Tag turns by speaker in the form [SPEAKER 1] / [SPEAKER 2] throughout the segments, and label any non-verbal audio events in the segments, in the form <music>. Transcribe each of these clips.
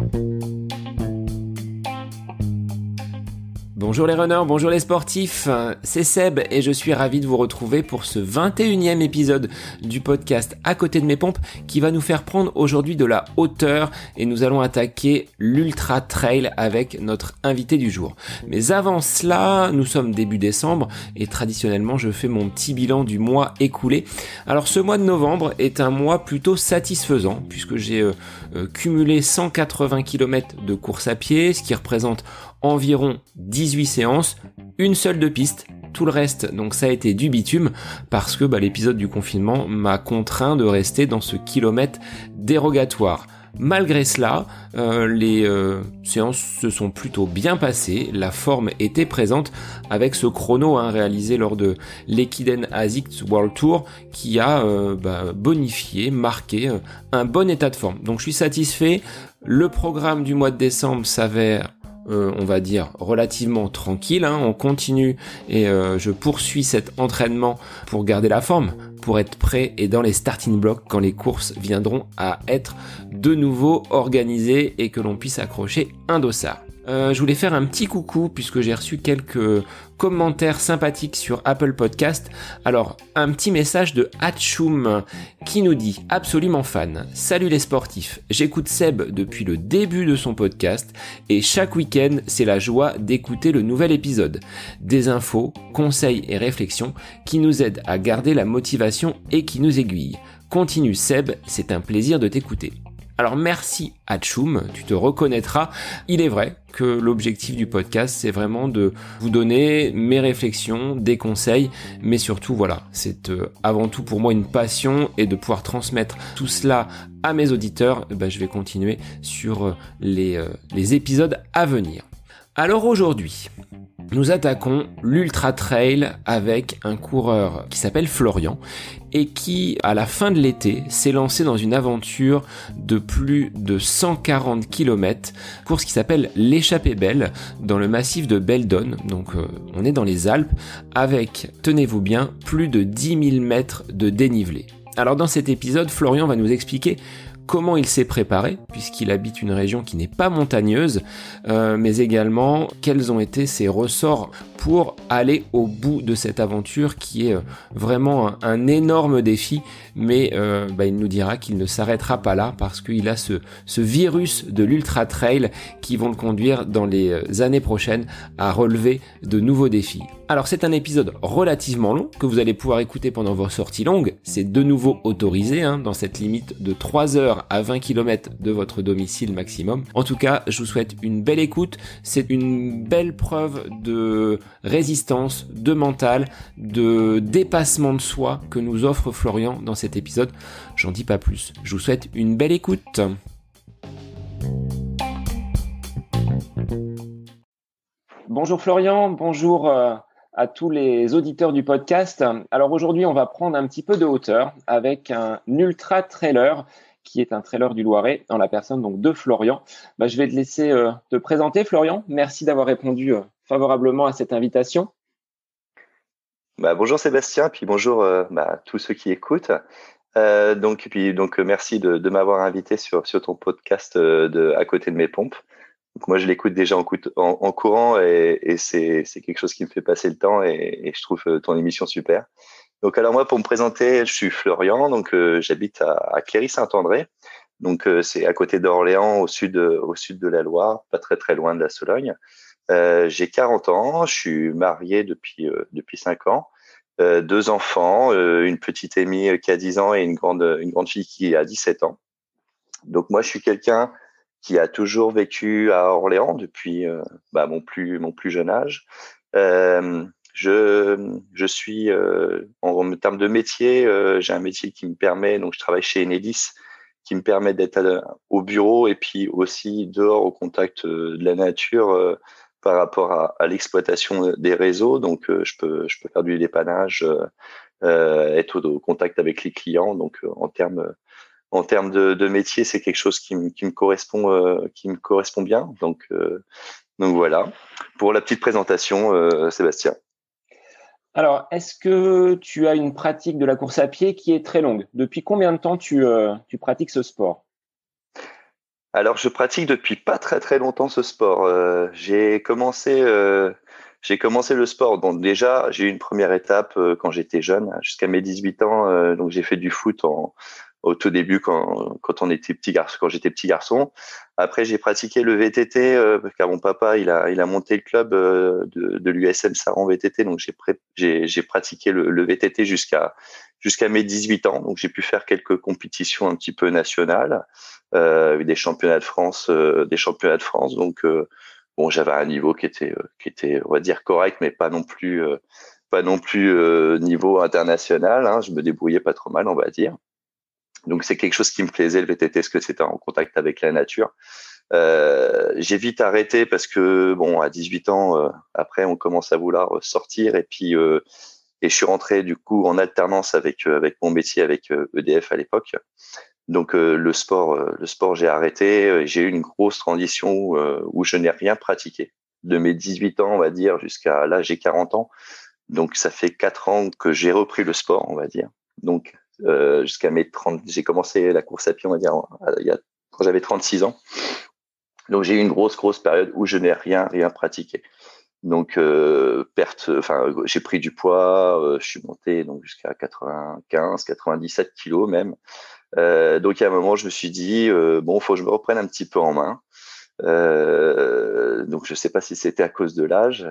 [SPEAKER 1] Bye. Bonjour les runners, bonjour les sportifs, c'est Seb et je suis ravi de vous retrouver pour ce 21e épisode du podcast À côté de mes pompes qui va nous faire prendre aujourd'hui de la hauteur et nous allons attaquer l'Ultra Trail avec notre invité du jour. Mais avant cela, nous sommes début décembre et traditionnellement je fais mon petit bilan du mois écoulé. Alors ce mois de novembre est un mois plutôt satisfaisant puisque j'ai euh, euh, cumulé 180 km de course à pied, ce qui représente environ 18 séances, une seule de piste, tout le reste, donc ça a été du bitume, parce que bah, l'épisode du confinement m'a contraint de rester dans ce kilomètre dérogatoire. Malgré cela, euh, les euh, séances se sont plutôt bien passées, la forme était présente avec ce chrono hein, réalisé lors de l'Equiden ASICS World Tour qui a euh, bah, bonifié, marqué un bon état de forme. Donc je suis satisfait, le programme du mois de décembre s'avère euh, on va dire, relativement tranquille. Hein. On continue et euh, je poursuis cet entraînement pour garder la forme, pour être prêt et dans les starting blocks quand les courses viendront à être de nouveau organisées et que l'on puisse accrocher un dossard. Euh, je voulais faire un petit coucou puisque j'ai reçu quelques commentaires sympathiques sur Apple Podcast. Alors, un petit message de Hatchoum qui nous dit absolument fan. Salut les sportifs, j'écoute Seb depuis le début de son podcast et chaque week-end c'est la joie d'écouter le nouvel épisode. Des infos, conseils et réflexions qui nous aident à garder la motivation et qui nous aiguillent. Continue Seb, c'est un plaisir de t'écouter. Alors merci Hatchoum, tu te reconnaîtras. Il est vrai que l'objectif du podcast, c'est vraiment de vous donner mes réflexions, des conseils, mais surtout voilà, c'est euh, avant tout pour moi une passion et de pouvoir transmettre tout cela à mes auditeurs, eh ben, je vais continuer sur euh, euh, les épisodes à venir. Alors aujourd'hui, nous attaquons l'Ultra Trail avec un coureur qui s'appelle Florian et qui, à la fin de l'été, s'est lancé dans une aventure de plus de 140 km, course qui s'appelle l'échappée belle dans le massif de Beldon, donc euh, on est dans les Alpes, avec, tenez-vous bien, plus de 10 000 mètres de dénivelé. Alors dans cet épisode, Florian va nous expliquer comment il s'est préparé, puisqu'il habite une région qui n'est pas montagneuse, euh, mais également quels ont été ses ressorts pour aller au bout de cette aventure qui est euh, vraiment un, énorme défi, mais euh, bah, il nous dira qu'il ne s'arrêtera pas là parce qu'il a ce, ce virus de l'ultra trail qui vont le conduire dans les années prochaines à relever de nouveaux défis. Alors c'est un épisode relativement long que vous allez pouvoir écouter pendant vos sorties longues. C'est de nouveau autorisé hein, dans cette limite de 3 heures à 20 km de votre domicile maximum. En tout cas, je vous souhaite une belle écoute. C'est une belle preuve de résistance, de mental, de dépassement de soi que nous offre Florian dans cet épisode. J'en dis pas plus. Je vous souhaite une belle écoute. Bonjour Florian, bonjour euh, à tous les auditeurs du podcast. Alors aujourd'hui, on va prendre un petit peu de hauteur avec un ultra trailer qui est un trailer du Loiret en la personne donc de Florian. Bah, je vais te laisser euh, te présenter Florian. Merci d'avoir répondu euh, favorablement à cette invitation.
[SPEAKER 2] Bah, bonjour Sébastien, puis bonjour euh, bah, tous ceux qui écoutent. donc, puis, donc merci de, m'avoir invité sur, ton podcast de à côté de mes pompes moi, je l'écoute déjà en, courant et, c'est quelque chose qui me fait passer le temps et, je trouve euh, ton émission super. Donc, alors moi, pour me présenter, je suis Florian, donc euh, j'habite à, à Cléry-Saint-André. Donc, euh, c'est à côté d'Orléans, au sud, au sud de la Loire, pas très très loin de la Sologne. J'ai 40 ans, je suis marié depuis depuis 5 ans, deux enfants, une petite Amy qui a 10 ans et une grande une grande fille qui a 17 ans. Donc moi, je suis quelqu'un qui a toujours vécu à Orléans depuis euh, bah, mon plus mon plus jeune âge. Euh, je je suis euh, en, termes de métier, euh, j'ai un métier qui me permet donc je travaille chez Enedis qui me permet d'être au bureau et puis aussi dehors au contact de la nature par rapport à, l'exploitation des réseaux. Donc je peux je peux faire du dépannage, être au, contact avec les clients. Donc en termes en termes de, métier, c'est quelque chose qui, me correspond, euh, qui me correspond bien. Donc, euh, donc voilà. Pour la petite présentation, euh, Sébastien.
[SPEAKER 1] Alors, est-ce que tu as une pratique de la course à pied qui est très longue? Depuis combien de temps tu, tu pratiques ce sport?
[SPEAKER 2] Alors, je pratique depuis pas très très longtemps ce sport. Euh, j'ai commencé, euh, j'ai commencé le sport. Donc déjà, j'ai eu une première étape euh, quand j'étais jeune, jusqu'à mes 18 ans. donc j'ai fait du foot en, au tout début quand, quand on était petit garçon, quand j'étais petit garçon. Après, j'ai pratiqué le VTT euh, car mon papa il a il a monté le club euh, de, de l'USM Saran VTT, donc j'ai j'ai pratiqué le, le VTT jusqu'à jusqu'à mes 18 ans. Donc j'ai pu faire quelques compétitions un petit peu nationales, euh, des championnats de France, euh, des championnats de France. Donc euh, bon, j'avais un niveau qui était qui était on va dire correct, mais pas non plus pas non plus niveau international. Hein. Je me débrouillais pas trop mal, on va dire. Donc c'est quelque chose qui me plaisait le VTT, ce que c'était en contact avec la nature. Euh, j'ai vite arrêté parce que bon, à 18 ans, euh, après, on commence à vouloir sortir et puis euh, et je suis rentré du coup en alternance avec euh, avec mon métier avec EDF e à l'époque. Donc le sport, le sport, j'ai arrêté. J'ai eu une grosse transition où, où je n'ai rien pratiqué. De mes 18 ans, on va dire, jusqu'à là, j'ai 40 ans. Donc ça fait quatre ans que j'ai repris le sport, on va dire. Donc euh, jusqu'à mes 30. J'ai commencé la course à pied, on va dire, il y a, quand j'avais 36 ans. Donc j'ai eu une grosse, grosse période où je n'ai rien, rien pratiqué. Donc euh, perte, enfin j'ai pris du poids, euh, je suis monté donc jusqu'à 95, 97 kilos même. Euh, donc à un moment je me suis dit euh, bon faut que je me reprenne un petit peu en main. Euh, donc je sais pas si c'était à cause de l'âge.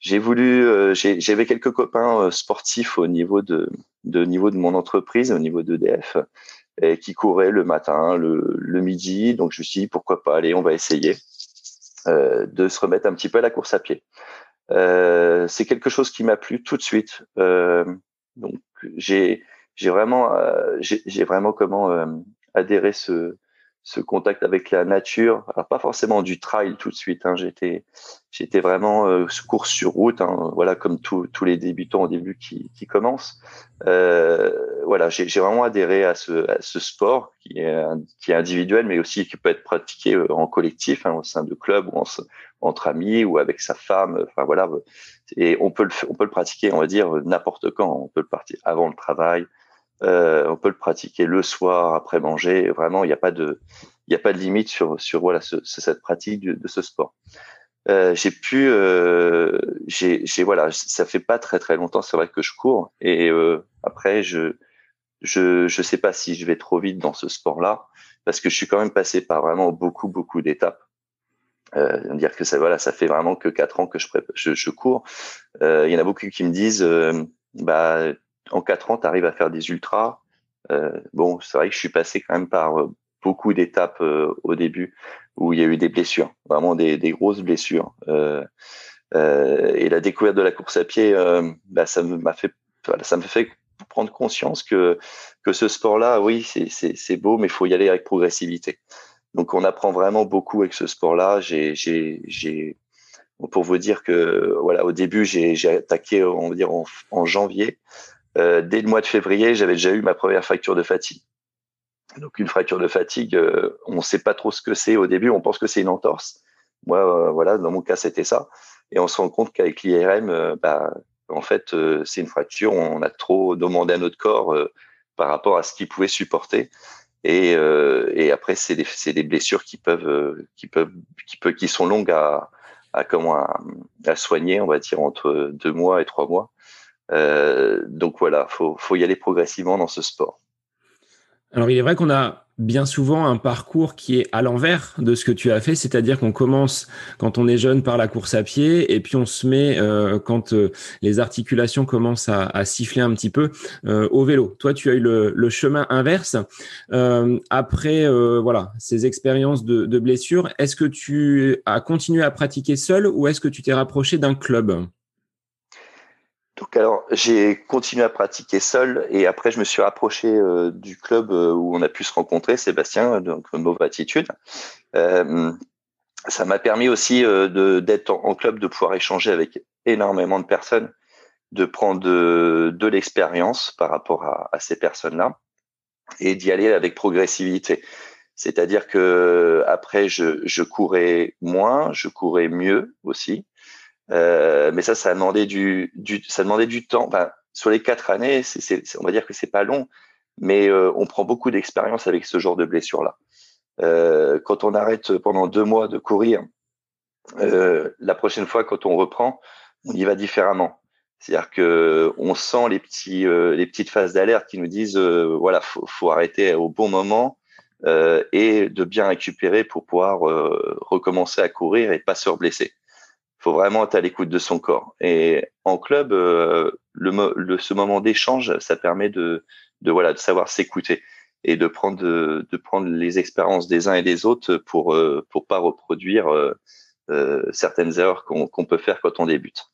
[SPEAKER 2] j'ai voulu, j'avais quelques copains sportifs au niveau de de niveau de mon entreprise, au niveau d'EDF, qui courait le matin, le, le, midi. Donc je me suis dit pourquoi pas, allez, on va essayer euh, de se remettre un petit peu à la course à pied. Euh, c'est quelque chose qui m'a plu tout de suite. Euh, donc j'ai j'ai vraiment euh, j'ai vraiment comment euh, adhéré ce ce contact avec la nature. Alors pas forcément du trail tout de suite. Hein. J'étais j'étais vraiment euh, course sur route. Hein. Voilà comme tous les débutants au début qui, qui commencent. Euh, voilà, j'ai vraiment adhéré à ce, à ce sport qui est qui est individuel, mais aussi qui peut être pratiqué euh, en collectif, hein, au sein de clubs ou entre amis ou avec sa femme. Enfin voilà, et on peut le on peut le pratiquer, on va dire n'importe quand. On peut le pratiquer avant le travail, euh, on peut le pratiquer le soir après manger. Vraiment, il n'y a pas de, il a pas de limite sur sur voilà cette pratique de, ce sport. Euh, j'ai pu, euh, j'ai, voilà, ça fait pas très très longtemps, c'est vrai que je cours et après je je je sais pas si je vais trop vite dans ce sport-là parce que je suis quand même passé par vraiment beaucoup beaucoup d'étapes. Dire que ça voilà, ça fait vraiment que quatre ans que je je, je cours. Il y en a beaucoup qui me disent, bah en quatre ans, tu arrives à faire des ultras. Euh, bon, c'est vrai que je suis passé quand même par euh, beaucoup d'étapes euh, au début où il y a eu des blessures, vraiment des, grosses blessures. et la découverte de la course à pied, bah, ça m'a fait, ça me fait prendre conscience que que ce sport-là, oui, c'est beau, mais il faut y aller avec progressivité. Donc, on apprend vraiment beaucoup avec ce sport-là. J'ai, pour vous dire que voilà, au début, j'ai attaqué, on va dire en janvier. Euh, dès le mois de février, j'avais déjà eu ma première fracture de fatigue. Donc une fracture de fatigue, euh, on ne sait pas trop ce que c'est au début, on pense que c'est une entorse. Moi, euh, voilà, dans mon cas, c'était ça. Et on se rend compte qu'avec l'IRM, bah, en fait, c'est une fracture. On a trop demandé à notre corps par rapport à ce qu'il pouvait supporter. Et, et après, c'est des, des, blessures qui peuvent, qui peuvent, qui peuvent, qui sont longues à, à comment à, à, soigner, on va dire entre deux mois et trois mois. Euh, donc voilà, faut, faut y aller progressivement dans ce sport.
[SPEAKER 3] Alors il est vrai qu'on a bien souvent un parcours qui est à l'envers de ce que tu as fait, c'est-à-dire qu'on commence quand on est jeune par la course à pied et puis on se met euh, quand euh, les articulations commencent à, siffler un petit peu au vélo. Toi, tu as eu le, chemin inverse. après voilà ces expériences de, de blessures, est-ce que tu as continué à pratiquer seul ou est-ce que tu t'es rapproché d'un club?
[SPEAKER 2] Donc alors j'ai continué à pratiquer seul et après je me suis rapproché euh, du club euh, où on a pu se rencontrer, Sébastien, donc Mauve Attitude. Euh, ça m'a permis aussi de d'être en, club, de pouvoir échanger avec énormément de personnes, de prendre de, de l'expérience par rapport à, à ces personnes-là et d'y aller avec progressivité. C'est-à-dire que après je, je courais moins, je courais mieux aussi. Euh, mais ça, ça a demandé du, du, ça demandait du temps. Enfin, sur les quatre années, c'est, on va dire que c'est pas long, mais euh, on prend beaucoup d'expérience avec ce genre de blessure-là. quand on arrête pendant deux mois de courir, la prochaine fois, quand on reprend, on y va différemment. C'est-à-dire que on sent les petits, les petites phases d'alerte qui nous disent, voilà, faut, faut arrêter au bon moment euh, et de bien récupérer pour pouvoir euh, recommencer à courir et pas se reblesser. Faut vraiment être à l'écoute de son corps. Et en club, euh, ce moment d'échange, ça permet de, voilà de savoir s'écouter et de prendre de, prendre les expériences des uns et des autres pour pour pas reproduire certaines erreurs qu'on peut faire quand on débute.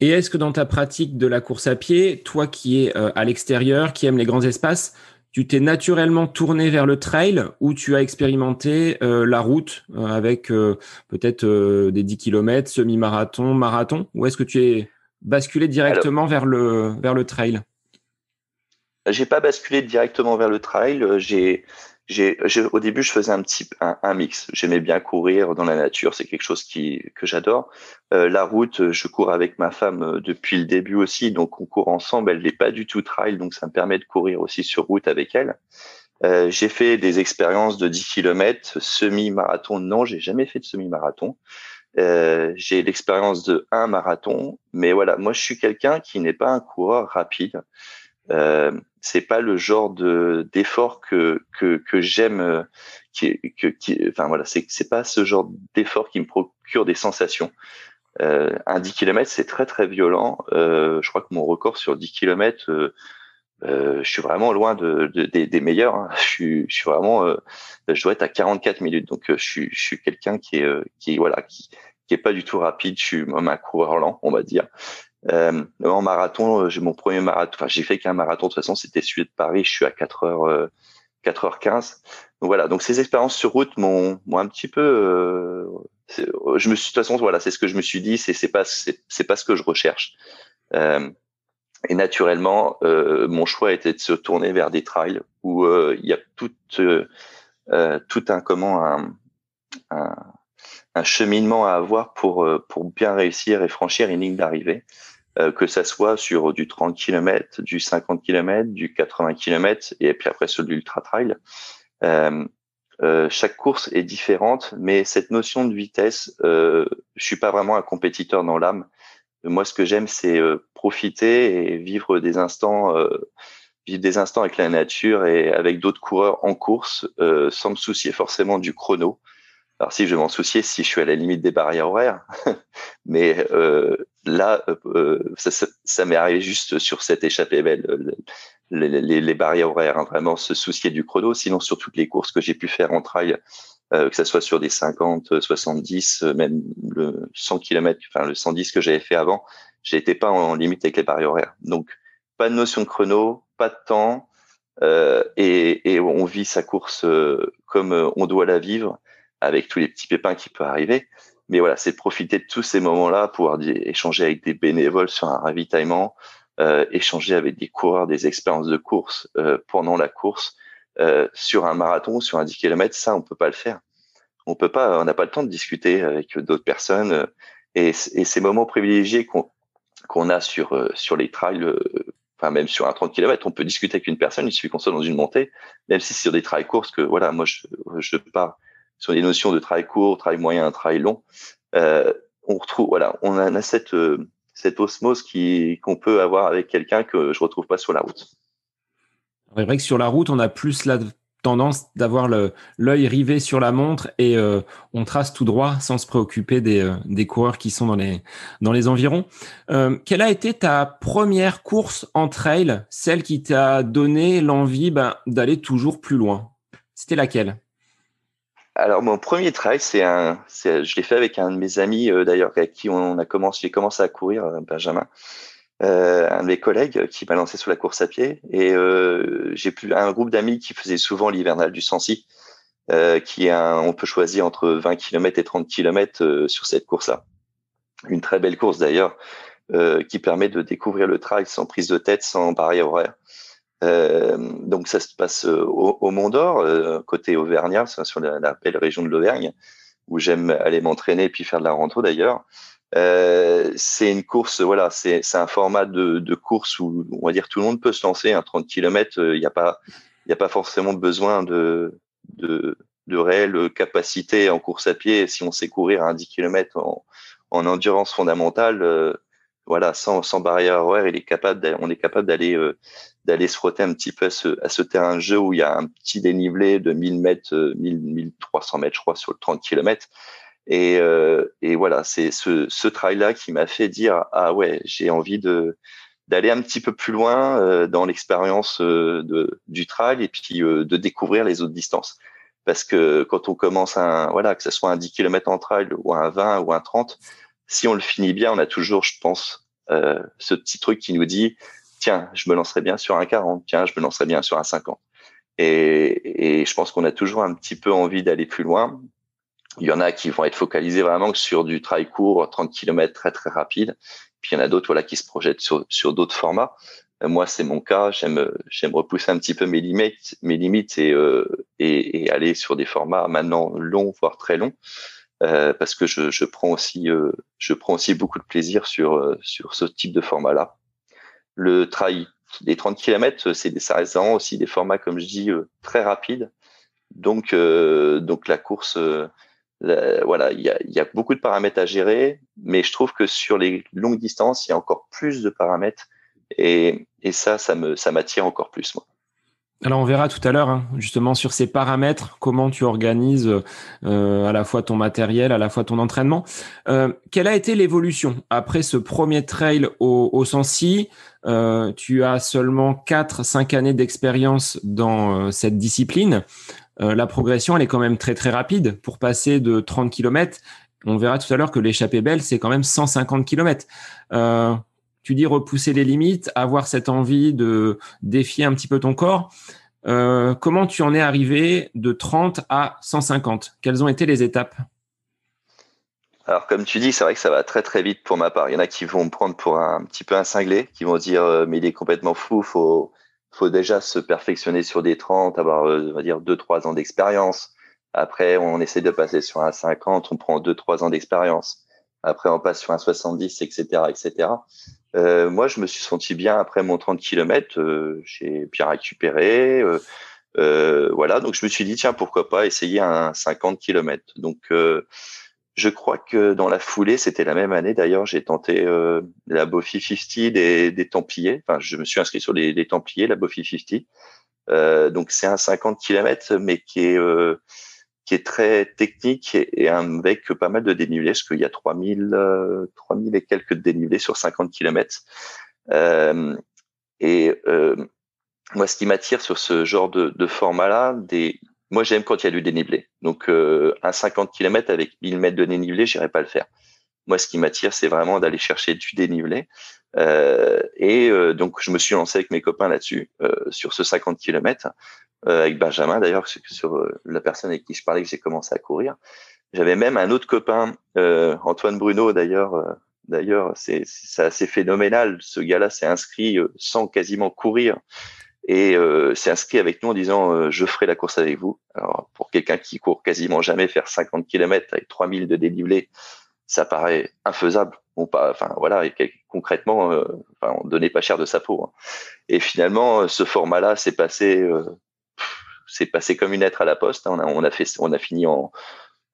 [SPEAKER 3] Et est-ce que dans ta pratique de la course à pied, toi qui es à l'extérieur, qui aime les grands espaces, tu t'es naturellement tourné vers le trail ou tu as expérimenté euh, la route euh, avec euh, peut-être des 10 km, semi-marathon, marathon? Ou est-ce que tu es basculé directement vers, le, vers le trail?
[SPEAKER 2] J'ai pas basculé directement vers le trail. J'ai j'ai, au début, je faisais un petit un, mix. J'aimais bien courir dans la nature, c'est quelque chose qui que j'adore. Euh, la route, je cours avec ma femme euh, depuis le début aussi, donc on court ensemble. Elle n'est pas du tout trail, donc ça me permet de courir aussi sur route avec elle. Euh, j'ai fait des expériences de 10 km, semi-marathon. Non, j'ai jamais fait de semi-marathon. Euh, j'ai l'expérience de un marathon, mais voilà, moi je suis quelqu'un qui n'est pas un coureur rapide. Euh, c'est pas le genre de d'effort que que, que j'aime euh, qui, que, qui enfin voilà c'est c'est pas ce genre d'effort qui me procure des sensations. Euh, un 10 km c'est très très violent. Euh, je crois que mon record sur 10 km euh, euh, je suis vraiment loin de, de des, des, meilleurs hein. je suis je suis vraiment je dois être à 44 minutes. Donc je suis je suis quelqu'un qui est qui voilà qui qui est pas du tout rapide. Je suis même un coureur lent on va dire euh, en marathon, euh, j'ai mon premier marathon. Enfin, j'ai fait qu'un marathon. De toute façon, c'était celui de Paris. Je suis à 4 h 4h15. Donc voilà. Donc ces expériences sur route m'ont, un petit peu. Euh, je me suis de toute façon, voilà, c'est ce que je me suis dit. C'est, c'est pas, c'est, pas ce que je recherche. Euh, et naturellement, euh, mon choix était de se tourner vers des trails où euh, il y a tout, tout un comment un, un cheminement à avoir pour pour bien réussir et franchir une ligne d'arrivée. Euh, que ça soit sur du 30 km, du 50 km, du 80 km et puis après sur l'ultra trail. Euh, euh, chaque course est différente, mais cette notion de vitesse, euh, je suis pas vraiment un compétiteur dans l'âme. Moi, ce que j'aime, c'est euh, profiter et vivre des instants, vivre des instants avec la nature et avec d'autres coureurs en course, sans me soucier forcément du chrono. Alors si je m'en soucier si je suis à la limite des barrières horaires, <laughs> mais euh, là, euh, ça, ça, ça m'est arrivé juste sur cette échappée belle, les, les, les barrières horaires, hein, vraiment se soucier du chrono. Sinon, sur toutes les courses que j'ai pu faire en trail, euh, que ce soit sur des 50, 70, même le 100 km, enfin le 110 que j'avais fait avant, j'étais pas en, limite avec les barrières horaires. Donc, pas de notion de chrono, pas de temps, euh, et, et, on vit sa course euh, comme on doit la vivre avec tous les petits pépins qui peuvent arriver. Mais voilà, c'est profiter de tous ces moments-là, pouvoir échanger avec des bénévoles sur un ravitaillement, euh, échanger avec des coureurs, des expériences de course euh, pendant la course, euh, sur un marathon, sur un 10 km, ça, on peut pas le faire. On peut pas, on n'a pas le temps de discuter avec d'autres personnes. Euh, et, ces moments privilégiés qu'on qu'on a sur euh, sur les trails, euh, enfin même sur un 30 km, on peut discuter avec une personne. Il suffit qu'on soit dans une montée, même si c'est sur des trails courses que voilà, moi je, je pars sur les notions de travail court, travail moyen, travail long, euh, on retrouve, voilà, on a, cette, euh, cette osmose qui, qu'on peut avoir avec quelqu'un que je retrouve pas sur la route.
[SPEAKER 3] C'est vrai que sur la route, on a plus la tendance d'avoir l'œil rivé sur la montre et euh, on trace tout droit sans se préoccuper des, des coureurs qui sont dans les, dans les environs. Quelle a été ta première course en trail, celle qui t'a donné l'envie ben, d'aller toujours plus loin? C'était laquelle?
[SPEAKER 2] Alors mon premier trail, c'est un, je l'ai fait avec un de mes amis euh, d'ailleurs avec qui on a commencé, j'ai commencé à courir, euh, Benjamin, euh, un de mes collègues qui m'a lancé sur la course à pied et j'ai plus un groupe d'amis qui faisait souvent l'hivernal du Sancy, qui est un, on peut choisir entre 20 km et 30 km sur cette course-là. Une très belle course d'ailleurs qui permet de découvrir le trail sans prise de tête, sans barrière horaire. Euh, donc ça se passe euh, au, au Mont d'Or, euh, côté Auvergnat, sur la, belle région de l'Auvergne, où j'aime aller m'entraîner et puis faire de la rando d'ailleurs. C'est une course, voilà, c'est un format de, course où on va dire tout le monde peut se lancer. Un 30 km, il n'y a pas, il a pas forcément besoin de de, de réelle capacité en course à pied. Si on sait courir à un 10 km en, en endurance fondamentale, voilà, sans, sans barrière horaire, il est capable on est capable d'aller d'aller se frotter un petit peu à ce, à ce terrain de jeu où il y a un petit dénivelé de 1000 mètres, 1000, 1300 mètres, je crois, sur le 30 km. Et, et voilà, c'est ce, ce trail-là qui m'a fait dire ah ouais, j'ai envie de d'aller un petit peu plus loin euh, dans l'expérience euh, de, du trail et puis euh, de découvrir les autres distances. Parce que quand on commence un, voilà, que ce soit un 10 km en trail ou un 20 ou un 30, si on le finit bien, on a toujours, je pense, ce petit truc qui nous dit, tiens, je me lancerai bien sur un 40, tiens, je me lancerai bien sur un 50. Et, je pense qu'on a toujours un petit peu envie d'aller plus loin. Il y en a qui vont être focalisés vraiment sur du trail court, 30 km très très rapide. Puis il y en a d'autres voilà qui se projettent sur, d'autres formats. Euh, moi, c'est mon cas. J'aime repousser un petit peu mes limites, mes limites et, euh, aller sur des formats maintenant longs, voire très longs, euh, parce que je, prends aussi beaucoup de plaisir sur sur ce type de format-là. Le trail, les 30 km, c'est ça reste aussi des formats comme je dis très rapides. Donc donc la course voilà, il y a, y a, beaucoup de paramètres à gérer, mais je trouve que sur les longues distances, il y a encore plus de paramètres et, et ça, ça me, ça m'attire encore plus moi.
[SPEAKER 3] Alors on verra tout à l'heure hein, justement sur ces paramètres, comment tu organises euh, à la fois ton matériel, à la fois ton entraînement. Euh, quelle a été l'évolution après ce premier trail au, Sancy? Euh, Tu as seulement 4-5 années d'expérience dans cette discipline. La progression, elle est quand même très très rapide pour passer de 30 km. On verra tout à l'heure que l'échappée belle, c'est quand même 150 km. Euh, tu dis repousser les limites, avoir cette envie de défier un petit peu ton corps. Euh, comment tu en es arrivé de 30 à 150 Quelles ont été les étapes?
[SPEAKER 2] Alors comme tu dis, c'est vrai que ça va très très vite pour ma part. Il y en a qui vont me prendre pour un, petit peu un cinglé, qui vont dire mais il est complètement fou, faut faut déjà se perfectionner sur des 30, avoir, euh, on va dire, 2-3 ans d'expérience. Après, on essaie de passer sur un 50, on prend 2-3 ans d'expérience. Après, on passe sur un 70, etc., etc. Euh, moi, je me suis senti bien après mon 30 km. Euh, j'ai bien récupéré. Euh, euh, voilà, donc je me suis dit, tiens, pourquoi pas essayer un 50 km. Donc, je crois que dans la foulée, c'était la même année. D'ailleurs, j'ai tenté euh, la Bofi 50 des, des, Templiers. Enfin, je me suis inscrit sur les, les Templiers, la Bofi 50. Euh, donc, c'est un 50 km, mais qui est euh, qui est très technique et, avec pas mal de dénivelé, parce qu'il y a 3000 3000 et quelques dénivelés sur 50 km. et moi, ce qui m'attire sur ce genre de, de format-là, des moi, j'aime quand il y a du dénivelé. Donc, euh, un 50 km avec 1000 mètres de dénivelé, j'irai pas le faire. Moi, ce qui m'attire, c'est vraiment d'aller chercher du dénivelé. Euh, et euh, donc, je me suis lancé avec mes copains là-dessus, euh, sur ce 50 km, euh, avec Benjamin d'ailleurs, sur la personne avec qui je parlais que j'ai commencé à courir. J'avais même un autre copain, Antoine Bruno d'ailleurs. d'ailleurs, c'est assez phénoménal. Ce gars-là s'est inscrit sans quasiment courir et euh, s'est inscrit avec nous en disant euh, je ferai la course avec vous. Alors pour quelqu'un qui court quasiment jamais faire 50 km avec 3000 de dénivelé, ça paraît infaisable. Ou pas, enfin voilà, concrètement, euh, enfin, on donnait pas cher de sa peau. Hein. Et finalement, ce format-là s'est passé, euh, c'est passé comme une lettre à la poste. Hein. On a, fait, on a fini en,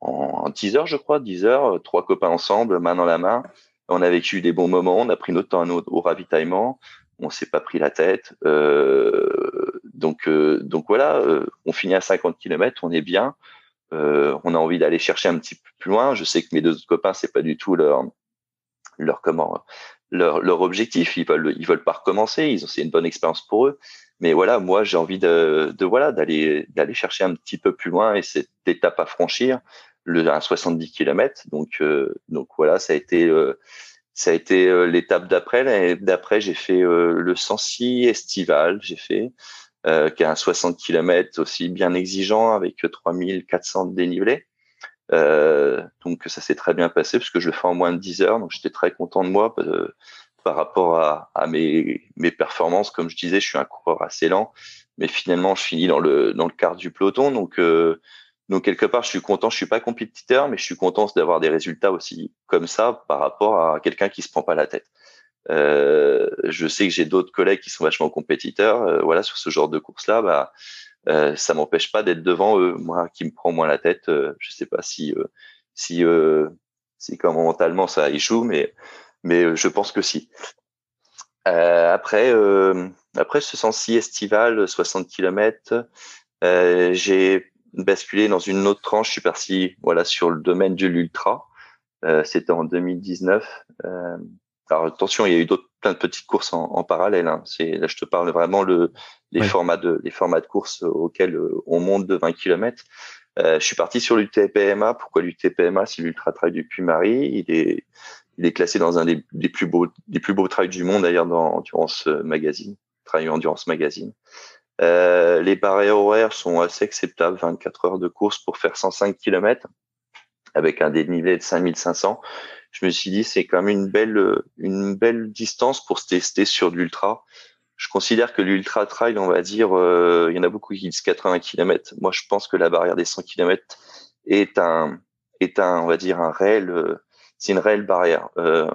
[SPEAKER 2] en 10 heures, je crois, 10 heures, trois copains ensemble, main dans la main. On a vécu des bons moments, on a pris notre temps au ravitaillement on s'est pas pris la tête. Euh, donc, euh, donc voilà, euh, on finit à 50 km, on est bien. On a envie d'aller chercher un petit peu plus loin. Je sais que mes deux autres copains, c'est pas du tout leur leur comment leur, leur objectif. Ils veulent ils veulent pas recommencer. Ils ont c'est une bonne expérience pour eux. Mais voilà, moi j'ai envie de, de voilà d'aller d'aller chercher un petit peu plus loin et cette étape à franchir, le un 70 km. Donc donc voilà, ça a été ça a été euh, l'étape d'après. D'après, j'ai fait euh, le Sancy estival, j'ai fait, euh, qui est un 60 km aussi bien exigeant avec 3400 de dénivelé. Euh, donc ça s'est très bien passé parce que je le fais en moins de 10 heures. Donc j'étais très content de moi par rapport à, à mes, mes, performances. Comme je disais, je suis un coureur assez lent, mais finalement je finis dans le dans le quart du peloton. Donc donc quelque part, je suis content. Je suis pas compétiteur, mais je suis content d'avoir des résultats aussi comme ça par rapport à quelqu'un qui se prend pas la tête. Euh, je sais que j'ai d'autres collègues qui sont vachement compétiteurs. Euh, voilà, sur ce genre de course-là, bah, euh, ça m'empêche pas d'être devant eux. Moi, qui me prend moins la tête, euh, je sais pas si euh, si si comment mentalement ça échoue, mais mais je pense que si. après après ce sens-ci estival, 60 km, j'ai basculé dans une autre tranche. Je suis parti voilà sur le domaine de l'ultra. C'était en 2019. Alors attention, il y a eu d'autres plein de petites courses en, en parallèle. Hein. C'est là, je te parle vraiment le les formats de les formats de course auxquels euh, on monte de 20 km. Euh, je suis parti sur l'UTPMA. Pourquoi l'UTPMA C'est l'ultra trail du Puy-Marie. Il est il est classé dans un des, des plus beaux des plus beaux trails du monde d'ailleurs dans Endurance Magazine, Trail Endurance Magazine. Euh, les barrières horaires sont assez acceptables, 24 heures de course pour faire 105 km avec un dénivelé de 5500 je me suis dit c'est quand même une belle une belle distance pour se tester sur l'ultra. Je considère que l'ultra trail, on va dire, euh, il y en a beaucoup qui disent 80 km. Moi, je pense que la barrière des 100 km est un est un on va dire un réel euh, c'est une réelle barrière. Euh,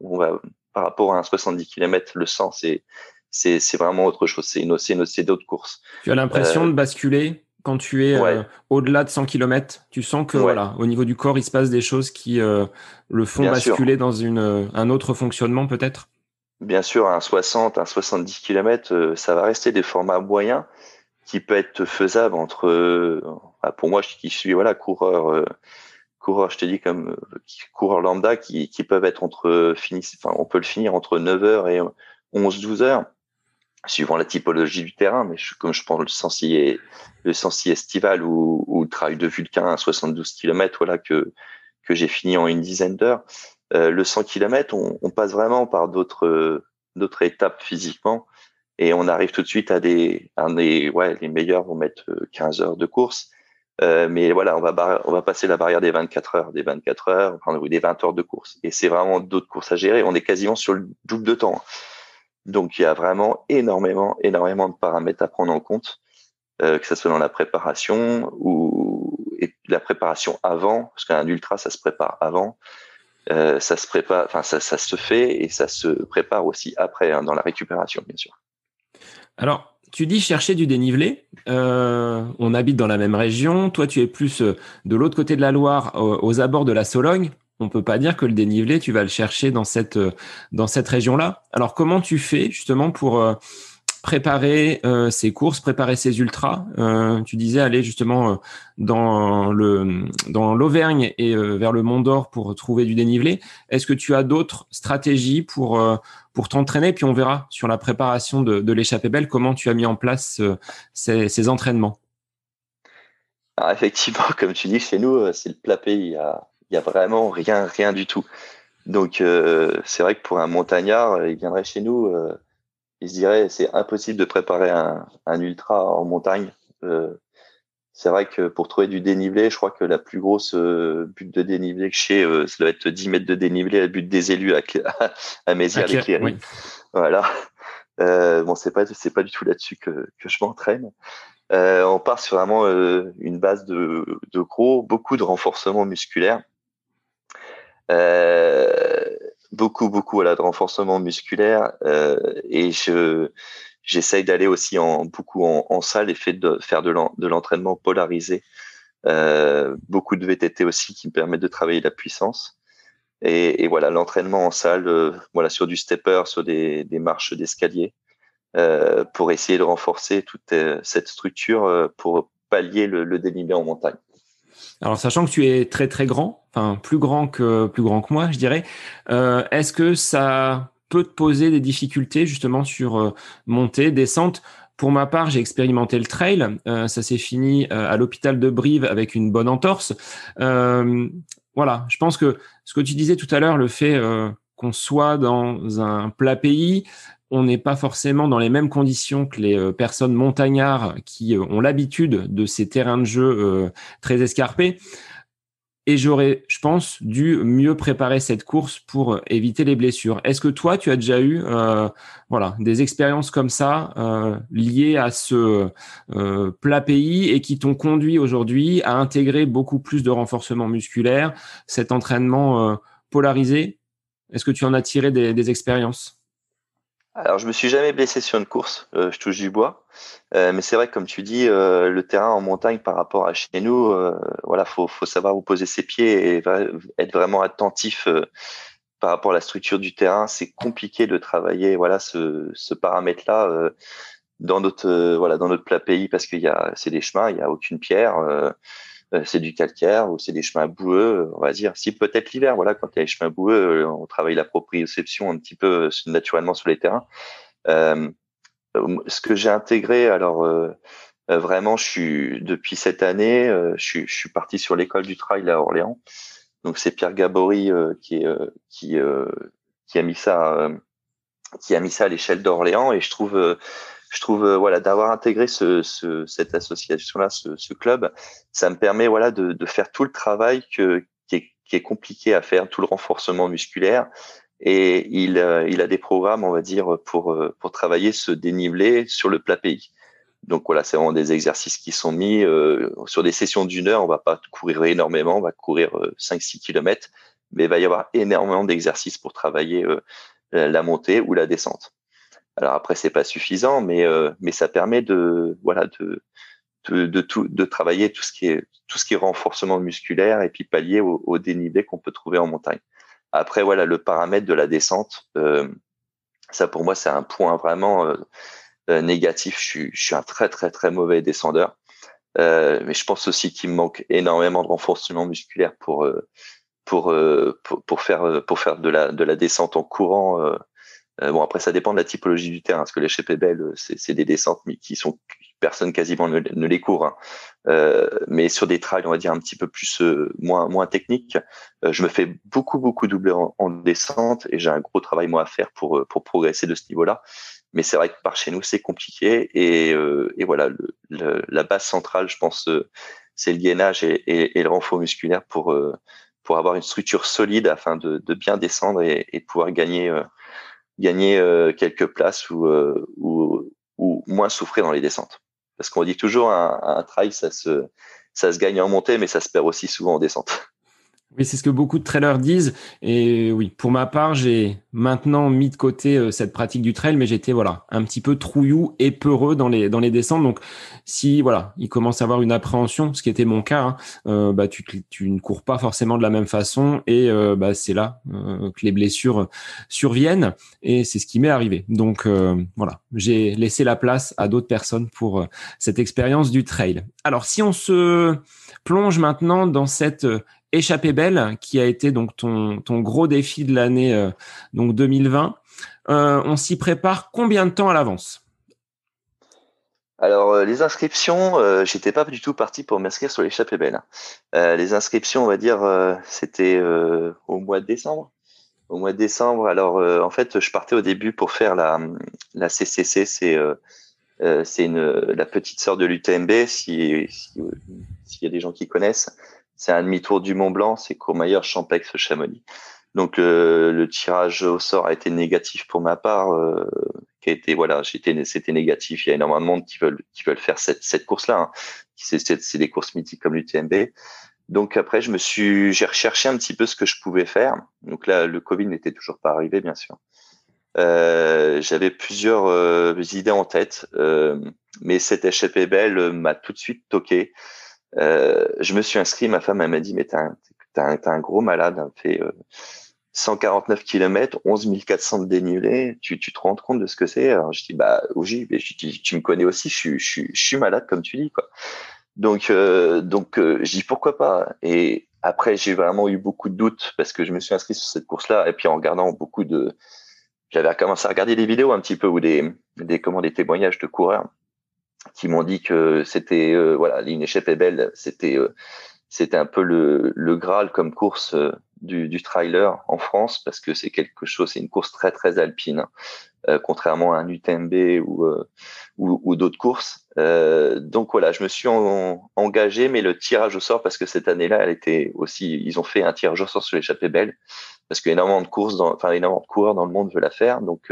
[SPEAKER 2] on va par rapport à un 70 km, le 100 c'est c'est c'est vraiment autre chose. C'est une c'est d'autres courses.
[SPEAKER 3] Tu as l'impression de basculer quand tu es euh, au-delà de 100 km, tu sens que voilà, au niveau du corps, il se passe des choses qui euh, le font basculer dans une, euh, un autre fonctionnement peut-être?
[SPEAKER 2] Bien sûr, un 60, un 70 km, ça va rester des formats moyens qui peut être faisable entre, bah, pour moi qui suis voilà coureur, coureur, je te dis comme coureur lambda qui, qui peuvent être entre enfin on peut le finir entre 9h et 11-12 heures suivant la typologie du terrain, mais comme je prends le sensier, le sensier estival ou, ou le trail de Vulcain à 72 km, voilà que que j'ai fini en une dizaine d'heures. Euh, le 100 km, on, on, passe vraiment par d'autres d'autres étapes physiquement et on arrive tout de suite à des, à des ouais, les meilleurs vont mettre 15 heures de course. Euh, mais voilà, on va on va passer la barrière des 24 heures, des 24 heures, enfin, des 20 heures de course. Et c'est vraiment d'autres courses à gérer. On est quasiment sur le double de temps. Donc il y a vraiment énormément, énormément de paramètres à prendre en compte, euh, que ce soit dans la préparation ou la préparation avant, parce qu'un ultra ça se prépare avant, euh, ça se prépare, ça, se fait et ça se prépare aussi après hein, dans la récupération bien sûr.
[SPEAKER 3] Alors tu dis chercher du dénivelé. Euh, on habite dans la même région. Toi, tu es plus de l'autre côté de la Loire, aux abords de la Sologne on peut pas dire que le dénivelé, tu vas le chercher dans cette euh, dans cette région-là. Alors comment tu fais justement pour euh, préparer euh, ces courses, préparer ces ultras? Tu disais aller justement dans le dans l'Auvergne et vers le Mont d'Or pour trouver du dénivelé. Est-ce que tu as d'autres stratégies pour pour t'entraîner? Puis on verra sur la préparation de, de l'échappée belle comment tu as mis en place ces, entraînements.
[SPEAKER 2] Alors effectivement, <laughs> comme tu dis, chez nous, c'est le plat il y a vraiment rien, rien du tout. Donc euh, c'est vrai que pour un montagnard, euh, il viendrait chez nous, euh, il se dirait c'est impossible de préparer un, un ultra en montagne. Euh, c'est vrai que pour trouver du dénivelé, je crois que la plus grosse euh, butte de dénivelé que j'ai, euh, ça doit être 10 mètres de dénivelé à la butte des élus à, à, à Mézières les oui. Voilà. bon, c'est pas c'est pas du tout là-dessus que, que je m'entraîne. on part sur vraiment une base de, de gros, beaucoup de renforcement musculaire. Euh, beaucoup, beaucoup voilà, de renforcement musculaire euh, et je j'essaye d'aller aussi en beaucoup en, en salle et fait de faire de l'entraînement polarisé. Euh, beaucoup de VTT aussi qui me permettent de travailler la puissance. Et, et voilà, l'entraînement en salle, euh, voilà, sur du stepper, sur des, des marches d'escalier, euh, pour essayer de renforcer toute cette structure pour pallier le, le dénivelé en montagne.
[SPEAKER 3] Alors, sachant que tu es très très grand, enfin plus grand que plus grand que moi, je dirais, euh, est-ce que ça peut te poser des difficultés justement sur euh, montée, descente? Pour ma part, j'ai expérimenté le trail. Euh, ça s'est fini à l'hôpital de Brive avec une bonne entorse. Voilà, je pense que ce que tu disais tout à l'heure, le fait qu'on soit dans un plat pays, on n'est pas forcément dans les mêmes conditions que les euh, personnes montagnards qui euh, ont l'habitude de ces terrains de jeu euh, très escarpés. Et j'aurais, je pense, dû mieux préparer cette course pour éviter les blessures. Est-ce que toi, tu as déjà eu, voilà, des expériences comme ça liées à ce plat pays et qui t'ont conduit aujourd'hui à intégrer beaucoup plus de renforcement musculaire, cet entraînement polarisé? Est-ce que tu en as tiré des, des expériences?
[SPEAKER 2] Alors, je me suis jamais blessé sur une course, euh, je touche du bois. Euh, mais c'est vrai, comme tu dis, euh, le terrain en montagne par rapport à chez nous, voilà, faut, faut savoir où poser ses pieds et être vraiment attentif par rapport à la structure du terrain. C'est compliqué de travailler, voilà, ce, ce paramètre-là dans notre, voilà, dans notre plat pays parce qu'il y a, c'est des chemins, il y a aucune pierre. Euh, c'est du calcaire ou c'est des chemins boueux, on va dire. Si peut-être l'hiver, voilà, quand il y a les chemins boueux, euh, on travaille la proprioception un petit peu euh, naturellement sur les terrains. Euh, ce que j'ai intégré, alors vraiment, je suis depuis cette année, je, suis, parti sur l'école du trail à Orléans. Donc c'est Pierre Gabory qui a mis ça, qui a mis ça à l'échelle d'Orléans et je trouve je trouve euh, voilà d'avoir intégré ce, ce, cette association là ce, club ça me permet voilà de, faire tout le travail qui, est, compliqué à faire tout le renforcement musculaire. Et il, euh, a des programmes on va dire pour euh, pour travailler ce dénivelé sur le plat pays. Donc voilà c'est vraiment des exercices qui sont mis sur des sessions d'une heure. On va pas courir énormément on va courir 5-6 kilomètres mais il va y avoir énormément d'exercices pour travailler la montée ou la descente alors après, c'est pas suffisant, mais euh, mais ça permet de voilà de de, de, tout, de travailler tout ce qui est tout ce qui est renforcement musculaire et puis pallier au, au dénivelé qu'on peut trouver en montagne. Après voilà le paramètre de la descente, euh, ça pour moi c'est un point vraiment euh, euh négatif. Je suis, je suis un très très très mauvais descendeur, euh, mais je pense aussi qu'il me manque énormément de renforcement musculaire pour pour, pour, pour faire pour faire de la de la descente en courant euh, bon, après, ça dépend de la typologie du terrain, parce que les belles, euh, c'est des descentes, mais qui sont personne quasiment ne, les court. Hein. Euh, mais sur des trails, on va dire un petit peu plus euh, moins moins techniques, je me fais beaucoup beaucoup doubler en, descente et j'ai un gros travail moi à faire pour pour progresser de ce niveau-là. Mais c'est vrai que par chez nous, c'est compliqué et, et voilà, le, la base centrale, je pense, c'est le gainage et, et, et, le renfort musculaire pour pour avoir une structure solide afin de, de bien descendre et, et pouvoir gagner gagner euh, quelques places ou, euh, ou, ou, moins souffrir dans les descentes. Parce qu'on dit toujours un, un trail, ça se, ça se gagne en montée, mais ça se perd aussi souvent en descente.
[SPEAKER 3] Oui, c'est ce que beaucoup de trailers disent. Et oui, pour ma part, j'ai maintenant mis de côté euh, cette pratique du trail, mais j'étais voilà un petit peu trouillou et peureux dans les dans les descentes. Donc, si voilà, il commence à avoir une appréhension, ce qui était mon cas, hein, euh, bah tu tu ne cours pas forcément de la même façon et euh, bah c'est là que les blessures surviennent et c'est ce qui m'est arrivé. Donc voilà, j'ai laissé la place à d'autres personnes pour cette expérience du trail. Alors, si on se plonge maintenant dans cette Échappée belle, qui a été donc ton, gros défi de l'année euh, donc 2020. Euh, on s'y prépare combien de temps à l'avance?
[SPEAKER 2] Alors euh, les inscriptions, j'étais pas du tout parti pour m'inscrire sur l'échappée belle. les inscriptions, on va dire, c'était au mois de décembre. Au mois de décembre, alors en fait, je partais au début pour faire la, la CCC, c'est la petite sœur de l'UTMB, si s'il y a des gens qui connaissent. C'est un demi-tour du Mont Blanc, c'est Courmayeur, Champex, Chamonix. Donc euh, le tirage au sort a été négatif pour ma part, euh, qui a été voilà, j'étais c'était négatif. Il y a énormément de monde qui veulent qui veulent faire cette cette course là. Hein. C'est c'est des courses mythiques comme l'UTMB. Donc après je me suis j'ai recherché un petit peu ce que je pouvais faire. Donc là le Covid n'était toujours pas arrivé bien sûr. Euh, j'avais plusieurs euh, idées en tête, euh, mais cette échappée belle m'a tout de suite toqué. Euh, je me suis inscrit, ma femme elle m'a dit mais t'es un, un, gros malade, hein, fait 149 km, 11 400 de dénivelé, tu, tu te rends compte de ce que c'est? Alors je dis bah oui, mais tu me connais aussi, je suis, je, je suis malade comme tu dis quoi. Donc euh, donc euh, je dis pourquoi pas? Et après j'ai vraiment eu beaucoup de doutes parce que je me suis inscrit sur cette course là et puis en regardant beaucoup de j'avais commencé à regarder des vidéos un petit peu ou des des comment des témoignages de coureurs qui m'ont dit que c'était euh, voilà est belle c'était euh, c'était un peu le, le Graal comme course euh, du, du trailer en France parce que c'est quelque chose c'est une course très très alpine hein, euh, contrairement à un UTMB ou ou, ou d'autres courses. Donc voilà je me suis engagé mais le tirage au sort parce que cette année-là elle était aussi ils ont fait un tirage au sort sur l'échappée belle parce qu'énormément de courses enfin énormément de coureurs dans le monde veulent la faire. Donc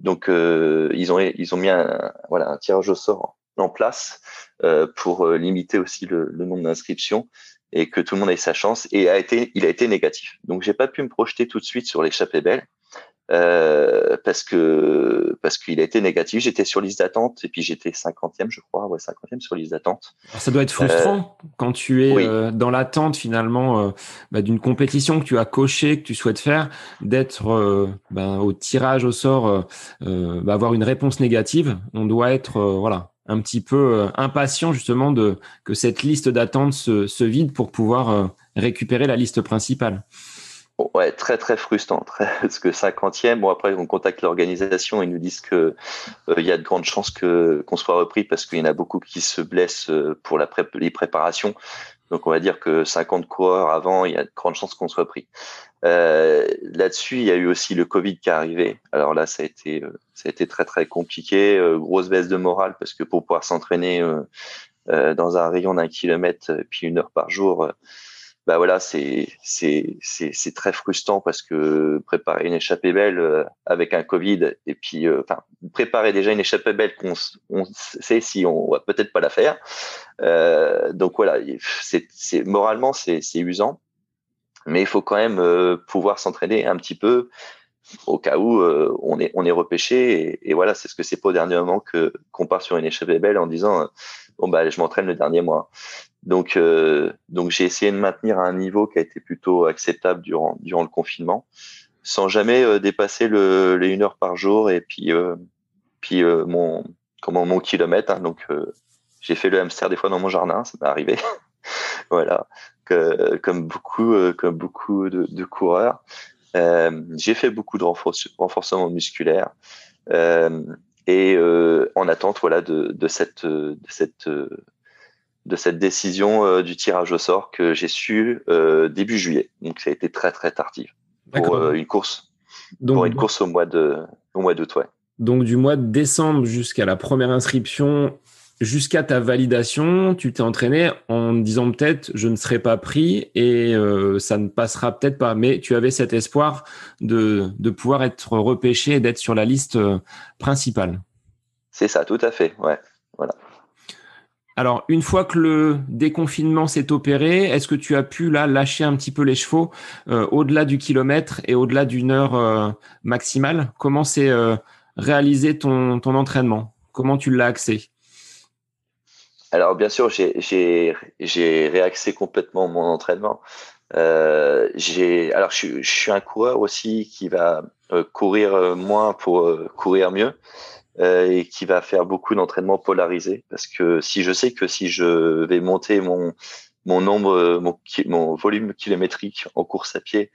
[SPEAKER 2] donc euh, ils ont ils ont mis un voilà un tirage au sort en place euh, pour euh, limiter aussi le, le nombre d'inscriptions et que tout le monde ait sa chance et a été il a été négatif. Donc j'ai pas pu me projeter tout de suite sur l'échappée belle. Euh, parce que parce qu'il a été négatif. J'étais sur liste d'attente et puis j'étais 50e, je crois, ouais, 50e sur liste d'attente.
[SPEAKER 3] Ça doit être frustrant euh, quand tu es euh, dans l'attente finalement bah, d'une compétition que tu as coché, que tu souhaites faire, d'être ben, au tirage au sort, bah, avoir une réponse négative. On doit être voilà un petit peu impatient justement de que cette liste d'attente se, se vide pour pouvoir récupérer la liste principale.
[SPEAKER 2] Ouais, très très frustrant, <laughs> parce que 50e, bon après on contacte l'organisation, ils nous disent que euh, il y a de grandes chances que qu'on soit repris parce qu'il y en a beaucoup qui se blessent euh, pour la les préparations. Donc on va dire que 50 coureurs avant, il y a de grandes chances qu'on soit pris. Euh, Là-dessus, il y a eu aussi le Covid qui est arrivé. Alors là, ça a été euh, ça a été très très compliqué, grosse baisse de morale parce que pour pouvoir s'entraîner dans un rayon d'un kilomètre puis une heure par jour bah voilà, c'est très frustrant parce que préparer une échappée belle euh, avec un Covid et puis euh, enfin préparer déjà une échappée belle qu'on on sait si on va peut-être pas la faire. Euh, donc voilà, c'est moralement c'est usant, mais il faut quand même pouvoir s'entraîner un petit peu au cas où on est on est repêché et, et voilà, c'est ce que c'est pas au dernier moment que qu'on part sur une échappée belle en disant bon bah je m'entraîne le dernier mois. Donc, euh, donc j'ai essayé de maintenir un niveau qui a été plutôt acceptable durant, durant le confinement, sans jamais euh, dépasser le, les une heure par jour et puis, euh, puis mon, comment, mon kilomètre. Hein. donc, j'ai fait le hamster des fois dans mon jardin, ça m'est arrivé. <laughs> voilà, que, comme beaucoup, comme beaucoup de, de coureurs. j'ai fait beaucoup de renforcement musculaire. et en attente voilà de, de cette de cette de cette décision euh, du tirage au sort que j'ai su euh, début juillet. Donc ça a été très très tardif pour euh, une course. Donc, pour une course au mois de au mois d'août, ouais.
[SPEAKER 3] Donc du mois de décembre jusqu'à la première inscription, jusqu'à ta validation, tu t'es entraîné en disant peut-être je ne serai pas pris et ça ne passera peut-être pas. Mais tu avais cet espoir de, de pouvoir être repêché et d'être sur la liste principale.
[SPEAKER 2] C'est ça, tout à fait. Ouais, voilà.
[SPEAKER 3] Alors, une fois que le déconfinement s'est opéré, est-ce que tu as pu là lâcher un petit peu les chevaux euh, au-delà du kilomètre et au-delà d'une heure euh, maximale? Comment s'est euh, réalisé ton, entraînement? Comment tu l'as axé?
[SPEAKER 2] Alors, bien sûr, j'ai réaxé complètement mon entraînement. alors je, suis un coureur aussi qui va courir moins pour courir mieux. Euh, et qui va faire beaucoup d'entraînement polarisé parce que si je sais que si je vais monter mon mon nombre mon, volume kilométrique en course à pied,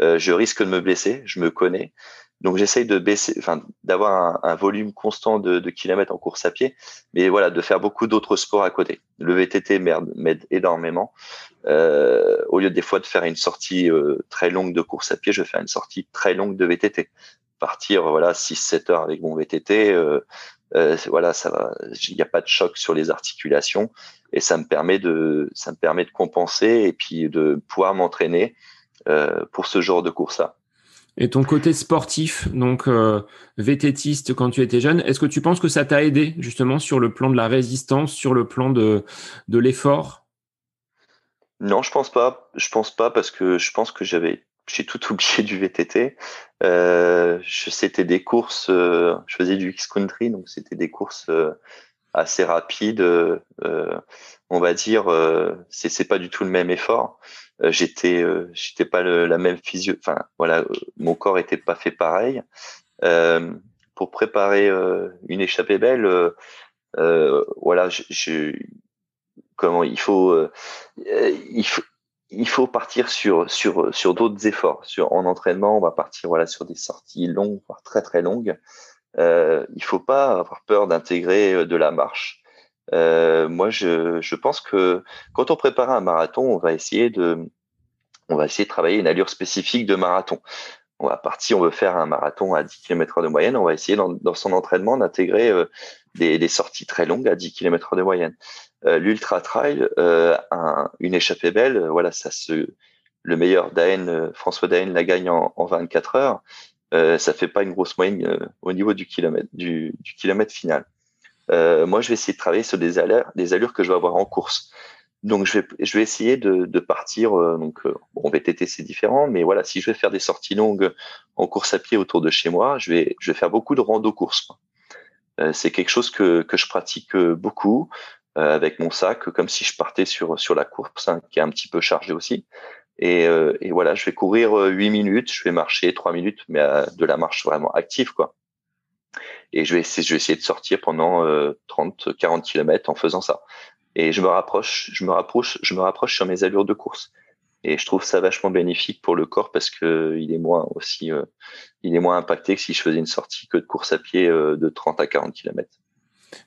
[SPEAKER 2] euh, je risque de me blesser, je me connais. Donc j'essaye de baisser, enfin d'avoir un, un, volume constant de, de, kilomètres en course à pied, mais voilà de faire beaucoup d'autres sports à côté. Le VTT m'aide énormément. Euh, au lieu des fois de faire une sortie euh, très longue de course à pied, je fais une sortie très longue de VTT partir voilà 6-7 heures avec mon VTT. Euh, euh, voilà, ça il n'y a pas de choc sur les articulations et ça me permet de ça me permet de compenser et puis de pouvoir m'entraîner euh, pour ce genre de course-là.
[SPEAKER 3] Et ton côté sportif, donc euh, VTTiste quand tu étais jeune, est-ce que tu penses que ça t'a aidé justement sur le plan de la résistance, sur le plan de, de l'effort?
[SPEAKER 2] Non, je pense pas. Je pense pas parce que je pense que j'avais j'ai tout <laughs> oublié du VTT. Euh, c'était des courses, euh, je faisais du X-Country, donc c'était des courses euh, assez rapides. Euh, on va dire, c'est c'est pas du tout le même effort. j'étais j'étais pas la même physio, enfin voilà, mon corps était pas fait pareil. pour préparer une échappée belle, voilà, je, comment il faut, il faut il faut partir sur sur sur d'autres efforts. Sur en entraînement, on va partir voilà sur des sorties longues, voire très très longues. Euh, il faut pas avoir peur d'intégrer euh, de la marche. Euh, moi, je, je pense que quand on prépare un marathon, on va essayer de on va essayer de travailler une allure spécifique de marathon. On va partir, on veut faire un marathon à 10 km de moyenne, on va essayer dans, dans son entraînement d'intégrer des, des, sorties très longues à 10 km de moyenne. Euh, l'ultra trail, euh, une échappée belle, euh, voilà, ça se, le meilleur Daen, François Daen la gagne en, 24 heures. Euh, ça fait pas une grosse moyenne au niveau du kilomètre, du, kilomètre final. moi, je vais essayer de travailler sur des allures, des allures que je vais avoir en course. Donc je vais, je vais essayer de, partir. donc bon, VTT c'est différent, mais voilà, si je vais faire des sorties longues en course à pied autour de chez moi, je vais, je vais faire beaucoup de rando course. c'est quelque chose que, que je pratique beaucoup avec mon sac, comme si je partais sur sur la course, hein, qui est un petit peu chargé aussi. Et, euh, et, voilà, je vais courir 8 euh, minutes, je vais marcher 3 minutes, mais de la marche vraiment active, quoi. Et je vais essayer, je vais essayer de sortir pendant 30, 40 km en faisant ça. Et je me rapproche, je me rapproche, je me rapproche sur mes allures de course. Et je trouve ça vachement bénéfique pour le corps parce que il est moins aussi, euh, il est moins impacté que si je faisais une sortie que de course à pied de 30 à 40 km.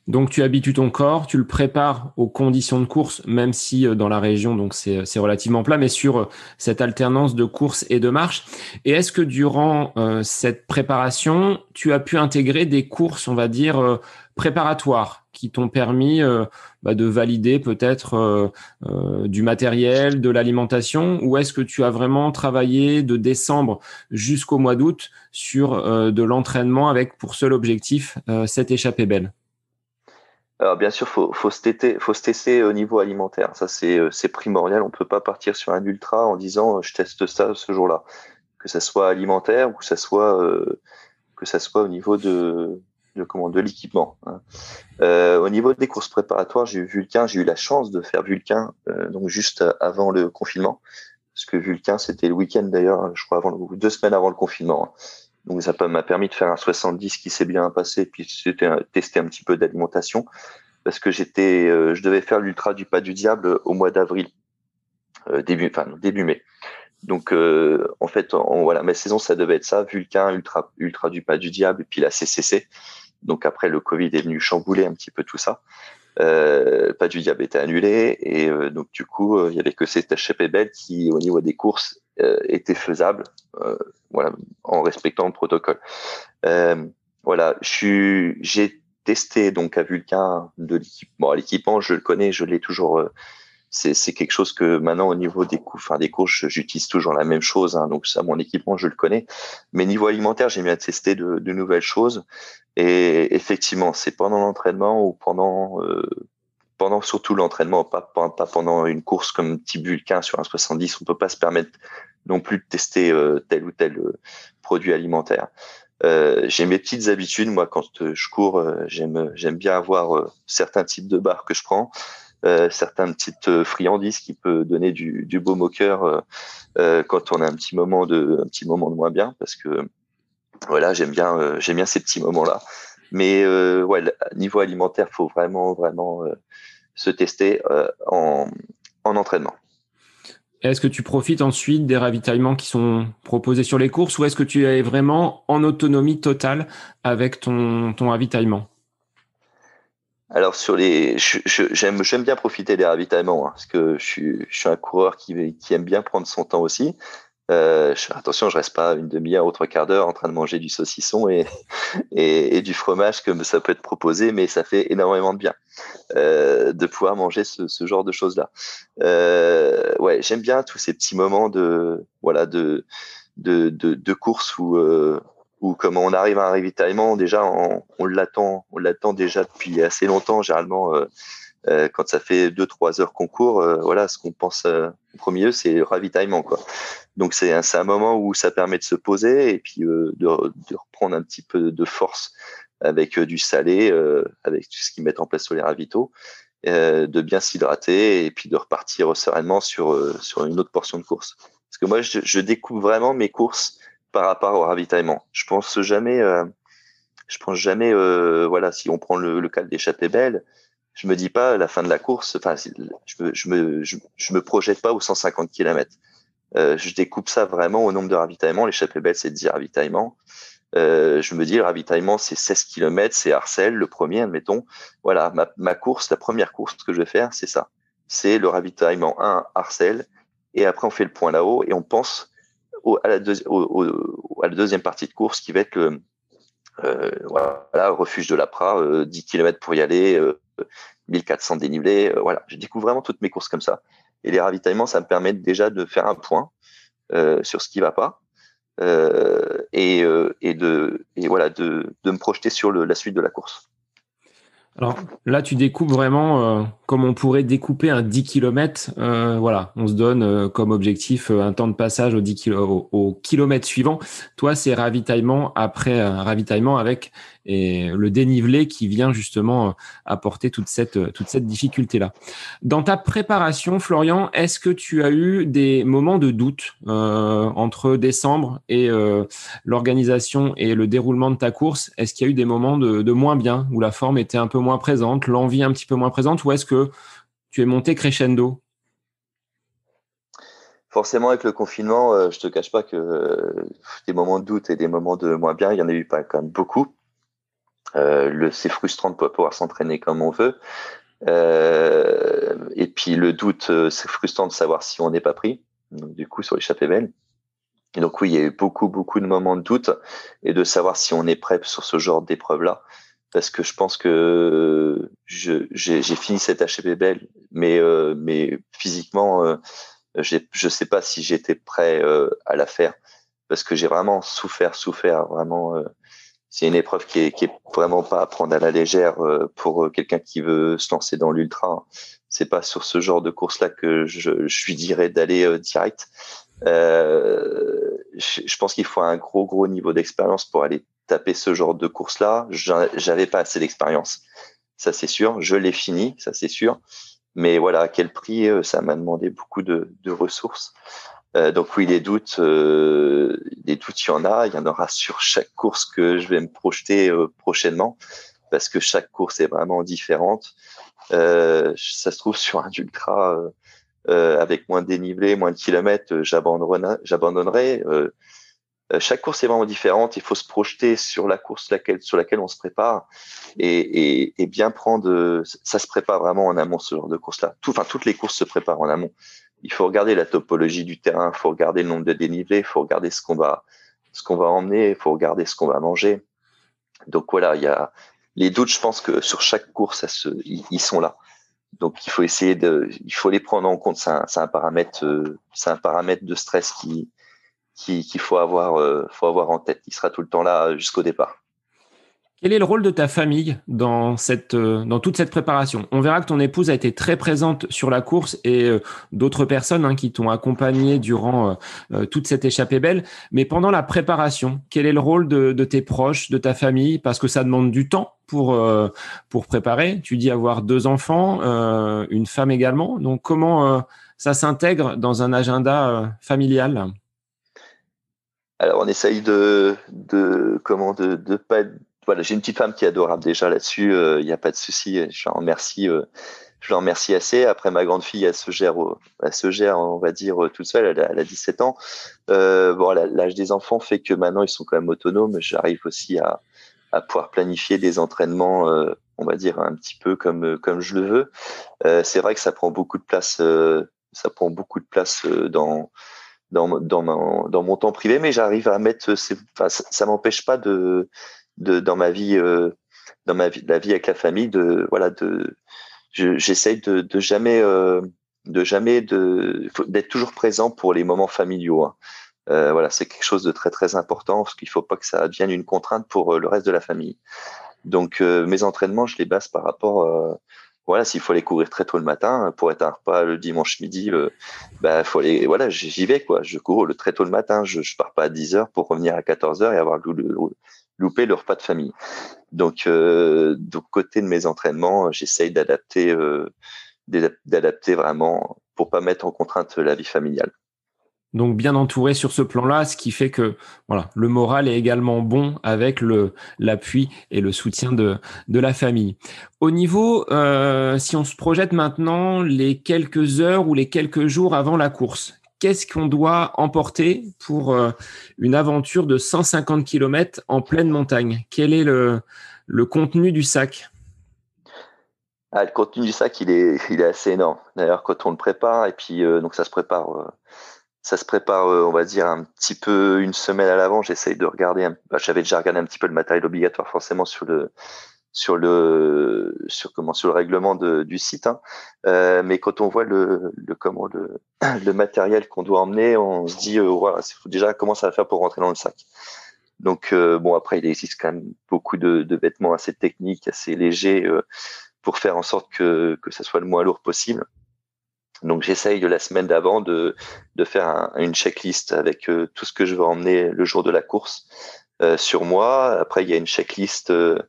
[SPEAKER 3] Donc tu habitues ton corps, tu le prépares aux conditions de course, même si euh, dans la région donc c'est relativement plat, mais sur euh, cette alternance de course et de marche. Et est-ce que durant euh, cette préparation, tu as pu intégrer des courses, on va dire préparatoires, qui t'ont permis bah, de valider peut-être du matériel, de l'alimentation, ou est-ce que tu as vraiment travaillé de décembre jusqu'au mois d'août sur de l'entraînement avec pour seul objectif cette échappée belle?
[SPEAKER 2] Alors bien sûr, faut faut se tester, faut se tester au niveau alimentaire. Ça c'est euh, c'est primordial. On peut pas partir sur un ultra en disant euh, je teste ça ce jour-là, que ça soit alimentaire ou que ça soit euh, que ça soit au niveau de de comment de l'équipement. Hein. Euh, au niveau des courses préparatoires, j'ai eu Vulcain, j'ai eu la chance de faire Vulcain donc juste avant le confinement, parce que Vulcain c'était le week-end d'ailleurs, je crois avant deux semaines avant le confinement. Hein. Donc ça m'a permis de faire un 70 qui s'est bien passé, puis c'était tester un petit peu d'alimentation parce que j'étais, euh, je devais faire l'ultra du pas du diable au mois d'avril, euh, début, enfin début mai. Donc euh, en fait, voilà, ma saison ça devait être ça, Vulcain, ultra, ultra du pas du diable, puis la CCC. Donc après le Covid est venu chambouler un petit peu tout ça. Pas du diable était annulé et donc du coup il y avait que cette belle qui au niveau des courses était faisable voilà, en respectant le protocole. Euh, voilà, j'ai testé donc à Vulcain de l'équipement. l'équipement, je le connais, je l'ai toujours. Euh, c'est, quelque chose que maintenant au niveau des coups, enfin des courses, j'utilise toujours la même chose. Hein, donc ça, mon équipement, je le connais. Mais niveau alimentaire, j'ai bien testé de, de, nouvelles choses. Et effectivement, c'est pendant l'entraînement ou pendant euh, pendant surtout l'entraînement, pas, pas, pendant une course comme Vulcain sur un 70. On peut pas se permettre non plus de tester euh, tel ou tel euh, produit alimentaire. Euh, j'ai mes petites habitudes. Moi, quand je cours, j'aime j'aime bien avoir certains types de barres que je prends, certaines petites friandises qui peut donner du, du baume au cœur quand on a un petit moment de un petit moment de moins bien, parce que voilà, j'aime bien j'aime bien ces petits moments là. Mais ouais, niveau alimentaire, faut vraiment vraiment se tester en en entraînement.
[SPEAKER 3] Est-ce que tu profites ensuite des ravitaillements qui sont proposés sur les courses ou est-ce que tu es vraiment en autonomie totale avec ton, ton ravitaillement?
[SPEAKER 2] Alors sur les, j'aime j'aime bien profiter des ravitaillements hein, parce que je suis, je suis un coureur qui, qui aime bien prendre son temps aussi. Euh, attention, je reste pas une demi-heure ou trois quarts d'heure en train de manger du saucisson <laughs> et, du fromage comme ça peut être proposé, mais ça fait énormément de bien euh, de pouvoir manger ce, ce genre de choses là. Euh, ouais, j'aime bien tous ces petits moments de voilà de de, de, course où euh, où comme on arrive à un ravitaillement déjà on, l'attend on l'attend déjà depuis assez longtemps généralement euh, euh, quand ça fait deux trois heures qu'on court, euh, voilà, ce qu'on pense euh, au premier lieu, c'est le ravitaillement, quoi. Donc c'est un, un moment où ça permet de se poser et puis de, de, reprendre un petit peu de force avec du salé, avec tout ce qu'ils mettent en place sur les ravitaux, de bien s'hydrater et puis de repartir sereinement sur sur une autre portion de course. Parce que moi, je, découvre vraiment mes courses par rapport au ravitaillement. Je pense jamais, je pense jamais, voilà, si on prend le, le cas d'échappée belle je me dis pas la fin de la course, enfin, je me, me, je, me projette pas aux 150 km. Euh, je découpe ça vraiment au nombre de ravitaillements. L'échappée belle, c'est 10 ravitaillements. Euh, je me dis, le ravitaillement, c'est 16 km, c'est Arcel, le premier, admettons. Voilà, ma, course, la première course que je vais faire, c'est ça. C'est le ravitaillement 1, Arcel. Et après, on fait le point là-haut et on pense à, la deuxième partie de course qui va être le, euh, voilà, refuge de l'Apra, euh, 10 km pour y aller, 1400 dénivelés. Euh, voilà, je découvre vraiment toutes mes courses comme ça. Et les ravitaillements, ça me permet déjà de faire un point euh, sur ce qui va pas et, et, de et voilà de, me projeter sur la suite de la course.
[SPEAKER 3] Alors là, tu découpes vraiment euh, comme on pourrait découper un 10 km. Euh, voilà, on se donne euh, comme objectif un temps de passage au, 10 au, kilomètre suivant. Toi, c'est ravitaillement après ravitaillement avec et le dénivelé qui vient justement apporter toute cette toute cette difficulté là. Dans ta préparation, Florian, est-ce que tu as eu des moments de doute entre décembre et l'organisation et le déroulement de ta course? Est-ce qu'il y a eu des moments de, de moins bien où la forme était un peu moins présente, l'envie un petit peu moins présente, ou est-ce que tu es monté crescendo
[SPEAKER 2] Forcément, avec le confinement, je euh, je te cache pas que euh, des moments de doute et des moments de moins bien, il y en a eu pas quand même beaucoup. Euh, c'est frustrant de pas pouvoir s'entraîner comme on veut. et puis le doute, c'est frustrant de savoir si on n'est pas pris. du coup, sur l'échappée belle. Et donc oui, il y a eu beaucoup, beaucoup de moments de doute et de savoir si on est prêt sur ce genre d'épreuve-là parce que je pense que j'ai fini cette HPB belle, mais, euh, mais physiquement, euh, je ne sais pas si j'étais prêt euh, à la faire, parce que j'ai vraiment souffert, souffert, vraiment. Euh, c'est une épreuve qui est, qui est vraiment pas à prendre à la légère euh, pour quelqu'un qui veut se lancer dans l'ultra. C'est pas sur ce genre de course-là que je, je lui dirais d'aller direct. je pense qu'il faut un gros, gros niveau d'expérience pour aller taper ce genre de course-là, j'avais pas assez d'expérience. Ça, c'est sûr. Je l'ai fini, ça, c'est sûr. Mais voilà, à quel prix euh, Ça m'a demandé beaucoup de, ressources. Euh, donc oui, les doutes, euh, les doutes, il y en a. Il y en aura sur chaque course que je vais me projeter prochainement, parce que chaque course est vraiment différente. ça se trouve sur un ultra avec moins de dénivelé, moins de kilomètres, j'abandonnerai. Euh, chaque course est vraiment différente. Il faut se projeter sur la course laquelle, sur laquelle on se prépare et, et, et bien prendre. Ça se prépare vraiment en amont ce genre de course-là. Tout, enfin, toutes les courses se préparent en amont. Il faut regarder la topologie du terrain, il faut regarder le nombre de dénivelés, il faut regarder ce qu'on va, ce qu'on va emmener, il faut regarder ce qu'on va manger. Donc voilà, il y a les doutes. Je pense que sur chaque course, ils, sont là. Donc il faut essayer de, il faut les prendre en compte. C'est un, un, paramètre, euh, c'est un paramètre de stress qui, qu'il faut avoir, euh, faut avoir en tête. Il sera tout le temps là jusqu'au départ.
[SPEAKER 3] Quel est le rôle de ta famille dans, cette, euh, dans toute cette préparation? On verra que ton épouse a été très présente sur la course et euh, d'autres personnes hein, qui t'ont accompagné durant toute cette échappée belle. Mais pendant la préparation, quel est le rôle de, de tes proches, de ta famille? Parce que ça demande du temps pour, pour préparer. Tu dis avoir deux enfants, une femme également. Donc comment ça s'intègre dans un agenda familial?
[SPEAKER 2] Alors on essaye de, de comment de, de pas voilà j'ai une petite femme qui est adorable déjà là-dessus il euh, n'y a pas de souci je l'en remercie euh, je l'en remercie assez. Après ma grande fille elle se gère elle se gère on va dire toute seule elle a, elle a 17 ans. Euh, bon l'âge des enfants fait que maintenant ils sont quand même autonomes. J'arrive aussi à, à pouvoir planifier des entraînements euh, on va dire un petit peu comme comme je le veux. Euh, c'est vrai que ça prend beaucoup de place ça prend beaucoup de place dans dans, dans, mon, dans mon temps privé, mais j'arrive à mettre, ça, m'empêche pas de, de, dans ma vie, euh, dans ma vie, la vie avec la famille, de, voilà, de, j'essaye de, de jamais, euh, de jamais, de, d'être toujours présent pour les moments familiaux. Hein. Euh, voilà, c'est quelque chose de très très important parce qu'il faut pas que ça devienne une contrainte pour euh, le reste de la famille. Donc euh, mes entraînements, je les base par rapport voilà, s'il faut aller courir très tôt le matin pour être un repas le dimanche midi, euh, bah faut aller, voilà, j'y vais quoi. Je cours le très tôt le matin, je, je pars pas à 10 heures pour revenir à 14 heures et avoir loupé le repas de famille. Donc, euh, côté de mes entraînements, j'essaye d'adapter, euh, d'adapter vraiment pour pas mettre en contrainte la vie familiale
[SPEAKER 3] donc bien entouré sur ce plan-là, ce qui fait que voilà, le moral est également bon avec l'appui et le soutien de la famille. Au niveau, euh, si on se projette maintenant les quelques heures ou les quelques jours avant la course, qu'est-ce qu'on doit emporter pour euh, une aventure de 150 km en pleine montagne? Quel est le contenu du sac?
[SPEAKER 2] Ah, le contenu du sac, il est, il est assez énorme. D'ailleurs, quand on le prépare, et puis euh, donc ça se prépare ça se prépare, euh, on va dire, un petit peu une semaine à l'avant. J'essaye de regarder. Bah, J'avais déjà regardé un petit peu le matériel obligatoire, forcément sur le sur le sur comment sur le règlement du site. Hein. Euh, mais quand on voit le, le comment le, <clears throat> le matériel qu'on doit emmener, on se dit euh, voilà, faut déjà comment ça va faire pour rentrer dans le sac? Donc bon après il existe quand même beaucoup de, de vêtements assez techniques, assez légers pour faire en sorte que que ça soit le moins lourd possible. Donc j'essaye la semaine d'avant de, de faire une checklist avec euh, tout ce que je veux emmener le jour de la course euh, sur moi. Après il y a une checklist euh,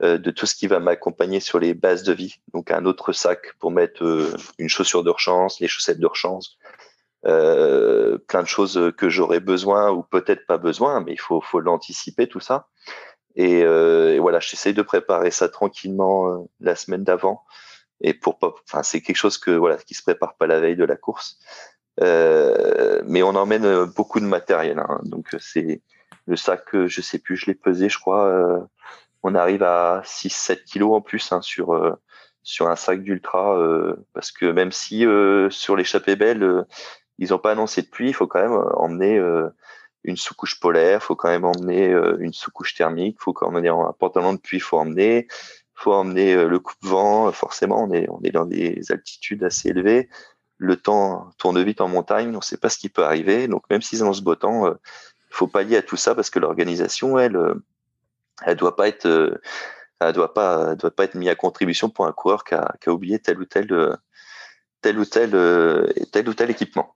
[SPEAKER 2] de tout ce qui va m'accompagner sur les bases de vie. Donc un autre sac pour mettre une chaussure de les chaussettes de plein de choses que j'aurais besoin ou peut-être pas besoin, mais il faut, faut l'anticiper tout ça. Et, et voilà, j'essaye de préparer ça tranquillement la semaine d'avant et pour pas, enfin c'est quelque chose que voilà qui se prépare pas la veille de la course, euh, mais on emmène euh, beaucoup de matériel. Hein. donc c'est le sac, je sais plus, je l'ai pesé, je crois, euh, on arrive à 6-7 kilos en plus hein, sur euh, sur un sac d'ultra, euh, parce que même si sur l'échappée belle ils ont pas annoncé de pluie, il faut quand même emmener une sous-couche polaire, faut quand même emmener une sous-couche thermique, faut quand même emmener un pantalon de pluie, faut emmener faut emmener euh, le coupe-vent. Forcément, on est, on est dans des altitudes assez élevées. Le temps tourne vite en montagne. On ne sait pas ce qui peut arriver. Donc, même s'ils annoncent beau temps, il faut pallier à tout ça parce que l'organisation, elle, euh, elle doit pas être, euh, elle doit pas, doit pas être mise à contribution pour un coureur qui a, qui a oublié tel ou tel, tel ou tel, tel ou tel équipement.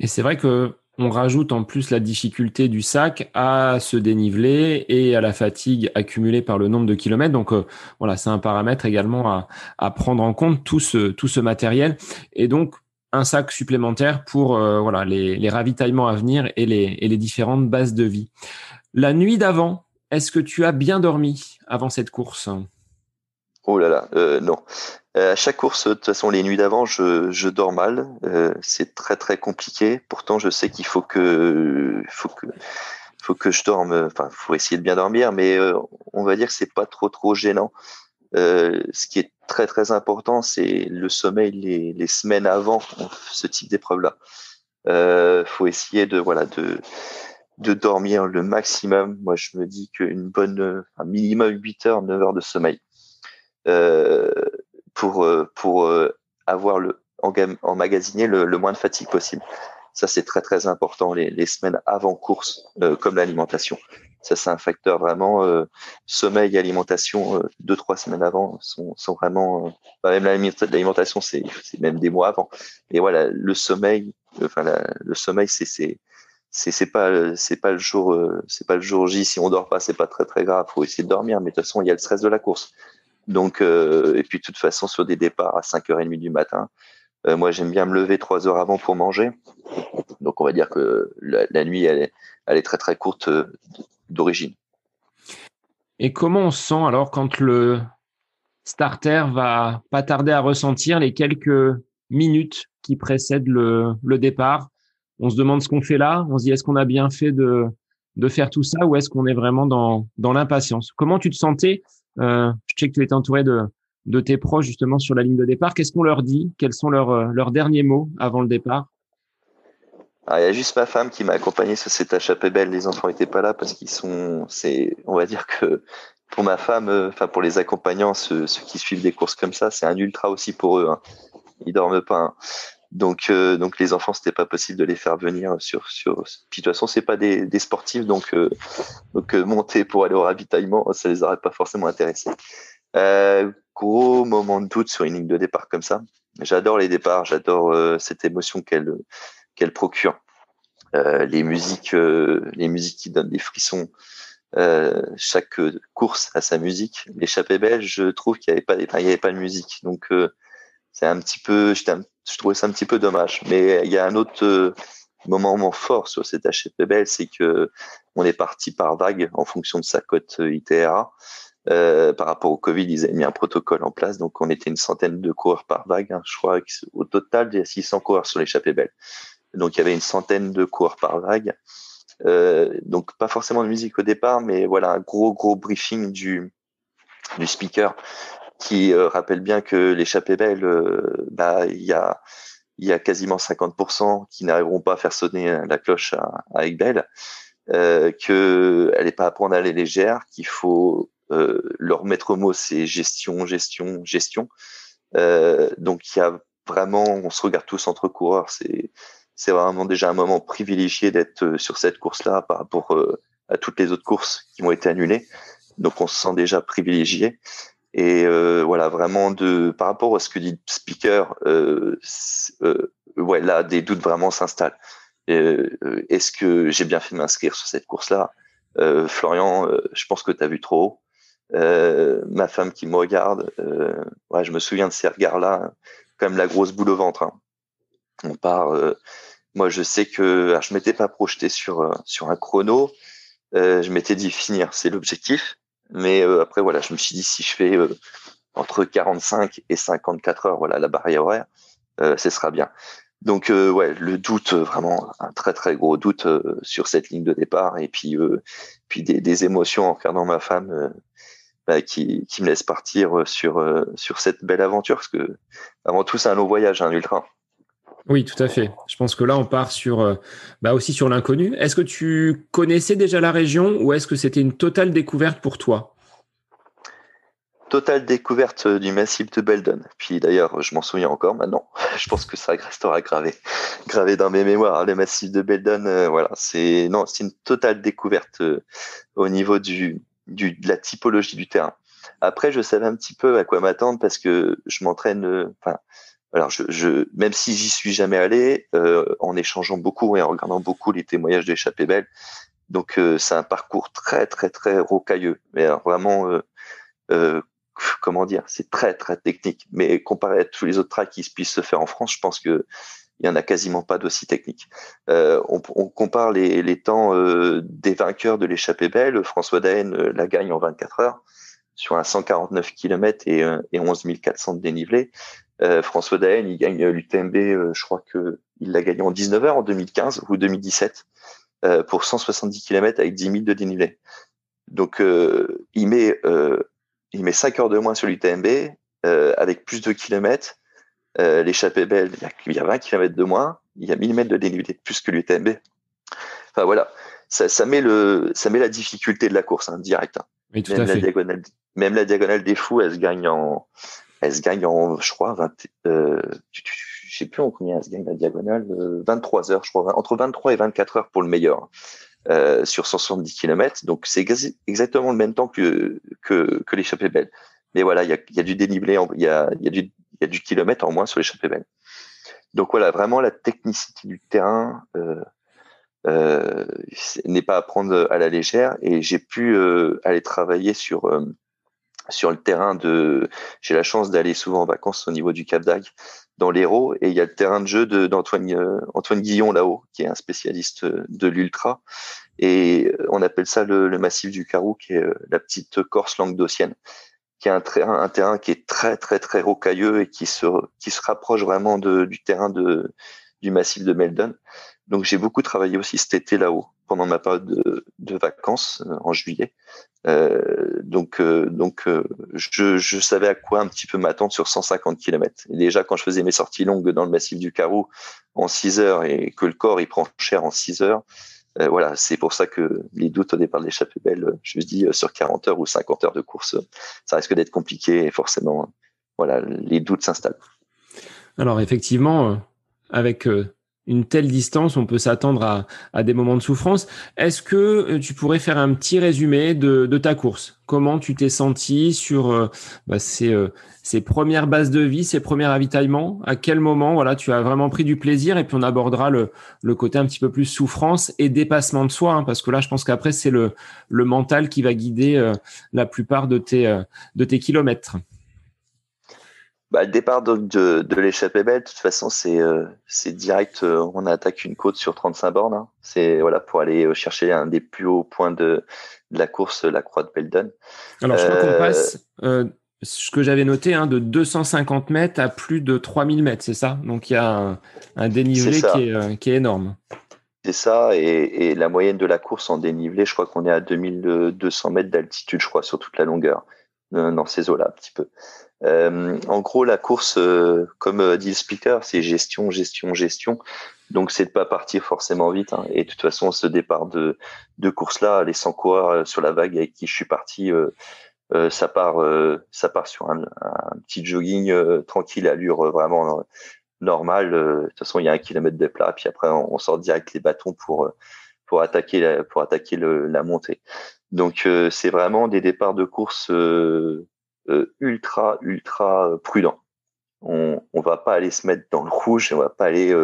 [SPEAKER 3] Et c'est vrai que on rajoute en plus la difficulté du sac à se déniveler et à la fatigue accumulée par le nombre de kilomètres. Donc euh, voilà, c'est un paramètre également à, prendre en compte tout ce tout ce matériel et donc un sac supplémentaire pour euh, voilà les, ravitaillements à venir et les et les différentes bases de vie. La nuit d'avant, est-ce que tu as bien dormi avant cette course?
[SPEAKER 2] Oh là là, euh, non. Euh, à chaque course, de toute façon, les nuits d'avant, je, dors mal. Euh, c'est très très compliqué. Pourtant, je sais qu'il faut que, faut que, faut que je dorme. Enfin, faut essayer de bien dormir, mais euh, on va dire que c'est pas trop trop gênant. Ce qui est très très important, c'est le sommeil les, semaines avant ce type d'épreuve-là. Euh, faut essayer de voilà de de dormir le maximum. Moi, je me dis qu'une bonne, un minimum 8 heures, 9 heures de sommeil. Pour, euh, euh, avoir le, emmagasiner le, moins de fatigue possible. Ça, c'est très, très important les, semaines avant course, euh, comme l'alimentation. Ça, c'est un facteur vraiment sommeil alimentation. deux, trois semaines avant sont, vraiment. Même l'alimentation, c'est même des mois avant. Et voilà, le sommeil, enfin, le sommeil, c'est c'est c'est pas c'est pas le jour c'est pas le jour J si on dort pas c'est pas très très grave faut essayer de dormir mais de toute façon il y a le stress de la course donc, euh, et puis de toute façon, sur des départs à 5h30 du matin, euh, moi j'aime bien me lever trois heures avant pour manger. Donc on va dire que la, nuit, elle est, très très courte euh, d'origine.
[SPEAKER 3] Et comment on se sent alors quand le starter va pas tarder à ressentir les quelques minutes qui précèdent le, départ? On se demande ce qu'on fait là, on se dit est-ce qu'on a bien fait de, faire tout ça ou est-ce qu'on est vraiment dans l'impatience? Comment tu te sentais euh, je sais que tu étais entouré de, de tes proches justement sur la ligne de départ. Qu'est-ce qu'on leur dit? Quels sont leurs, euh, leurs derniers mots avant le départ?
[SPEAKER 2] Ah, il y a juste ma femme qui m'a accompagné sur cette échappée belle. Les enfants n'étaient pas là parce qu'ils sont, c'est, on va dire que pour ma femme, euh, enfin pour les accompagnants, ceux, qui suivent des courses comme ça, c'est un ultra aussi pour eux. Hein. Ils dorment pas. Hein. Donc, euh, donc les enfants, c'était pas possible de les faire venir sur sur. Puis de toute façon, c'est pas des, sportifs, donc euh, donc euh, monter pour aller au ravitaillement, ça les aurait pas forcément intéressés. gros moment de doute sur une ligne de départ comme ça. J'adore les départs, j'adore cette émotion qu'elle qu'elle procure. les musiques, les musiques qui donnent des frissons. chaque course a sa musique. L'échappée belge, je trouve qu'il n'y avait pas, il y avait pas de musique, donc c'est un petit peu, je trouvais ça un petit peu dommage. Mais il y a un autre euh, moment fort sur cette HFPBL, c'est que on est parti par vague en fonction de sa cote euh, ITRA. Euh, par rapport au Covid, ils avaient mis un protocole en place, donc on était une centaine de coureurs par vague. Hein. Je crois qu'au total, il y a 600 coureurs sur l'échappée belle. Donc il y avait une centaine de coureurs par vague. Donc pas forcément de musique au départ, mais voilà un gros gros briefing du speaker qui euh, rappelle bien que l'échappée belle, euh, bah, il y a il y a quasiment 50% qui n'arriveront pas à faire sonner la cloche à, à Belle, euh, que elle n'est pas à prendre à la légère, qu'il faut euh, leur mettre au mot c'est gestion, gestion, gestion. Euh, donc il y a vraiment, on se regarde tous entre coureurs, c'est c'est vraiment déjà un moment privilégié d'être sur cette course-là par rapport à toutes les autres courses qui ont été annulées. Donc on se sent déjà privilégié. Et voilà, vraiment de par rapport à ce que dit speaker, ouais, là des doutes vraiment s'installent. Est-ce que j'ai bien fait de m'inscrire sur cette course-là? Florian, je pense que tu as vu trop haut. Euh, ma femme qui me regarde, euh, ouais, je me souviens de ces regards-là, comme la grosse boule au ventre. Hein. On part. Euh, moi, je sais que alors, je m'étais pas projeté sur sur un chrono. je m'étais dit finir, c'est l'objectif. Mais après, voilà, je me suis dit si je fais entre 45 et 54 heures, voilà, la barrière horaire, ce sera bien. Donc ouais, le doute, vraiment un très très gros doute sur cette ligne de départ et puis puis des, des, émotions en regardant ma femme bah, qui, qui, me laisse partir euh, sur, euh, sur cette belle aventure. Parce que, avant tout, c'est un long voyage, un ultra.
[SPEAKER 3] Oui, tout à fait. Je pense que là, on part sur, euh, bah aussi sur l'inconnu. Est-ce que tu connaissais déjà la région ou est-ce que c'était une totale découverte pour toi?
[SPEAKER 2] Totale découverte du massif de Beldon. Puis d'ailleurs, je m'en souviens encore maintenant. <laughs> Je pense que ça restera gravé, <laughs> gravé dans mes mémoires. Le massif de Beldon, voilà, c'est non, c'est une totale découverte au niveau du, du, de la typologie du terrain. Après, je savais un petit peu à quoi m'attendre parce que je m'entraîne. Euh, alors, je, je, même si j'y suis jamais allé, euh, en échangeant beaucoup et en regardant beaucoup les témoignages d'échappée belle, donc euh, c'est un parcours très très très rocailleux, mais vraiment, euh, comment dire, c'est très très technique. Mais comparé à tous les autres tracks qui puissent se faire en France, je pense que il y en a quasiment pas d'aussi technique. Euh, on, on, compare les, les temps euh, des vainqueurs de l'échappée belle. François Daen euh, la gagne en 24 heures sur un 149 km et, et 11 400 de dénivelé. Euh, François Daen, il gagne l'UTMB, je crois que il l'a gagné en 19 heures en 2015 ou 2017 pour 170 km avec 10 000 de dénivelé. Donc il met il met 5 heures de moins sur l'UTMB avec plus de kilomètres euh, l'échappée belle, il y, a, 20 km de moins, il y a 1000 mètres de dénivelé de plus que l'UTMB. Enfin voilà, ça, ça, met le, ça met la difficulté de la course hein, direct. Hein.
[SPEAKER 3] même,
[SPEAKER 2] la Diagonale, même la diagonale des fous, elle se gagne en, elle se gagne en, je crois, 20, euh, je sais plus en combien elle se gagne la diagonale, 23 euh, heures, je crois, entre 23 et 24 heures pour le meilleur. Hein, euh, sur 170 km, donc c'est exactement le même temps que que, que l'échappée belle. Mais voilà, il y a, y a, du dénivelé, il y a, y a du y a du kilomètre en moins sur l'échappée belle. Donc voilà, vraiment la technicité du terrain euh, euh, n'est pas à prendre à la légère et j'ai pu euh, aller travailler sur euh, sur le terrain de. J'ai la chance d'aller souvent en vacances au niveau du Cap d'Agde dans l'Hérault et il y a le terrain de jeu d'Antoine euh, Antoine Guillon là-haut qui est un spécialiste de l'ultra et on appelle ça le, le massif du Carou qui est la petite Corse languedocienne qui est un terrain, un terrain qui est très très très rocailleux et qui se qui se rapproche vraiment de, du terrain de du massif de Meldon. Donc j'ai beaucoup travaillé aussi cet été là-haut pendant ma période de, vacances euh, en juillet. Euh, donc euh, donc je, savais à quoi un petit peu m'attendre sur 150 km. Et déjà quand je faisais mes sorties longues dans le massif du Carou en 6 heures et que le corps il prend cher en 6 heures, voilà, c'est pour ça que les doutes au départ de l'échappée belle, je me dis sur 40 heures ou 50 heures de course, ça risque d'être compliqué et forcément, voilà, les doutes s'installent.
[SPEAKER 3] Alors effectivement, avec une telle distance, on peut s'attendre à, des moments de souffrance. Est-ce que euh, tu pourrais faire un petit résumé de, ta course? Comment tu t'es senti sur euh, bah, ces, euh, ces, premières bases de vie, ces premiers ravitaillements? À quel moment voilà, tu as vraiment pris du plaisir? Et puis on abordera le, côté un petit peu plus souffrance et dépassement de soi, hein, parce que là, je pense qu'après, c'est le, mental qui va guider la plupart de tes kilomètres.
[SPEAKER 2] Bah, le départ de, de, de l'échappée belle, de toute façon, c'est euh, direct. Euh, on attaque une côte sur 35 bornes. Hein. C'est voilà pour aller euh, chercher un des plus hauts points de, de la course, la croix de Beldon.
[SPEAKER 3] Alors, je crois qu'on passe, ce que j'avais noté, hein, de 250 mètres à plus de 3000 mètres, c'est ça? Donc, il y a un, un dénivelé qui est, qui est énorme.
[SPEAKER 2] C'est ça, et, et, la moyenne de la course en dénivelé, je crois qu'on est à 2200 mètres d'altitude, je crois, sur toute la longueur, dans ces eaux-là, un petit peu. Euh, en gros, la course, euh, comme euh, dit le speaker, c'est gestion, gestion, gestion. Donc, c'est de pas partir forcément vite. Hein. Et de toute façon, ce départ de, de course-là, les 100 coureurs sur la vague avec qui je suis parti, ça part, ça part sur un, petit jogging tranquille, allure vraiment normal. de toute façon, il y a un kilomètre de plat, puis après, on, sort direct les bâtons pour pour attaquer pour attaquer la montée. Donc c'est vraiment des départs de course ultra ultra prudents. On on va pas aller se mettre dans le rouge, on va pas aller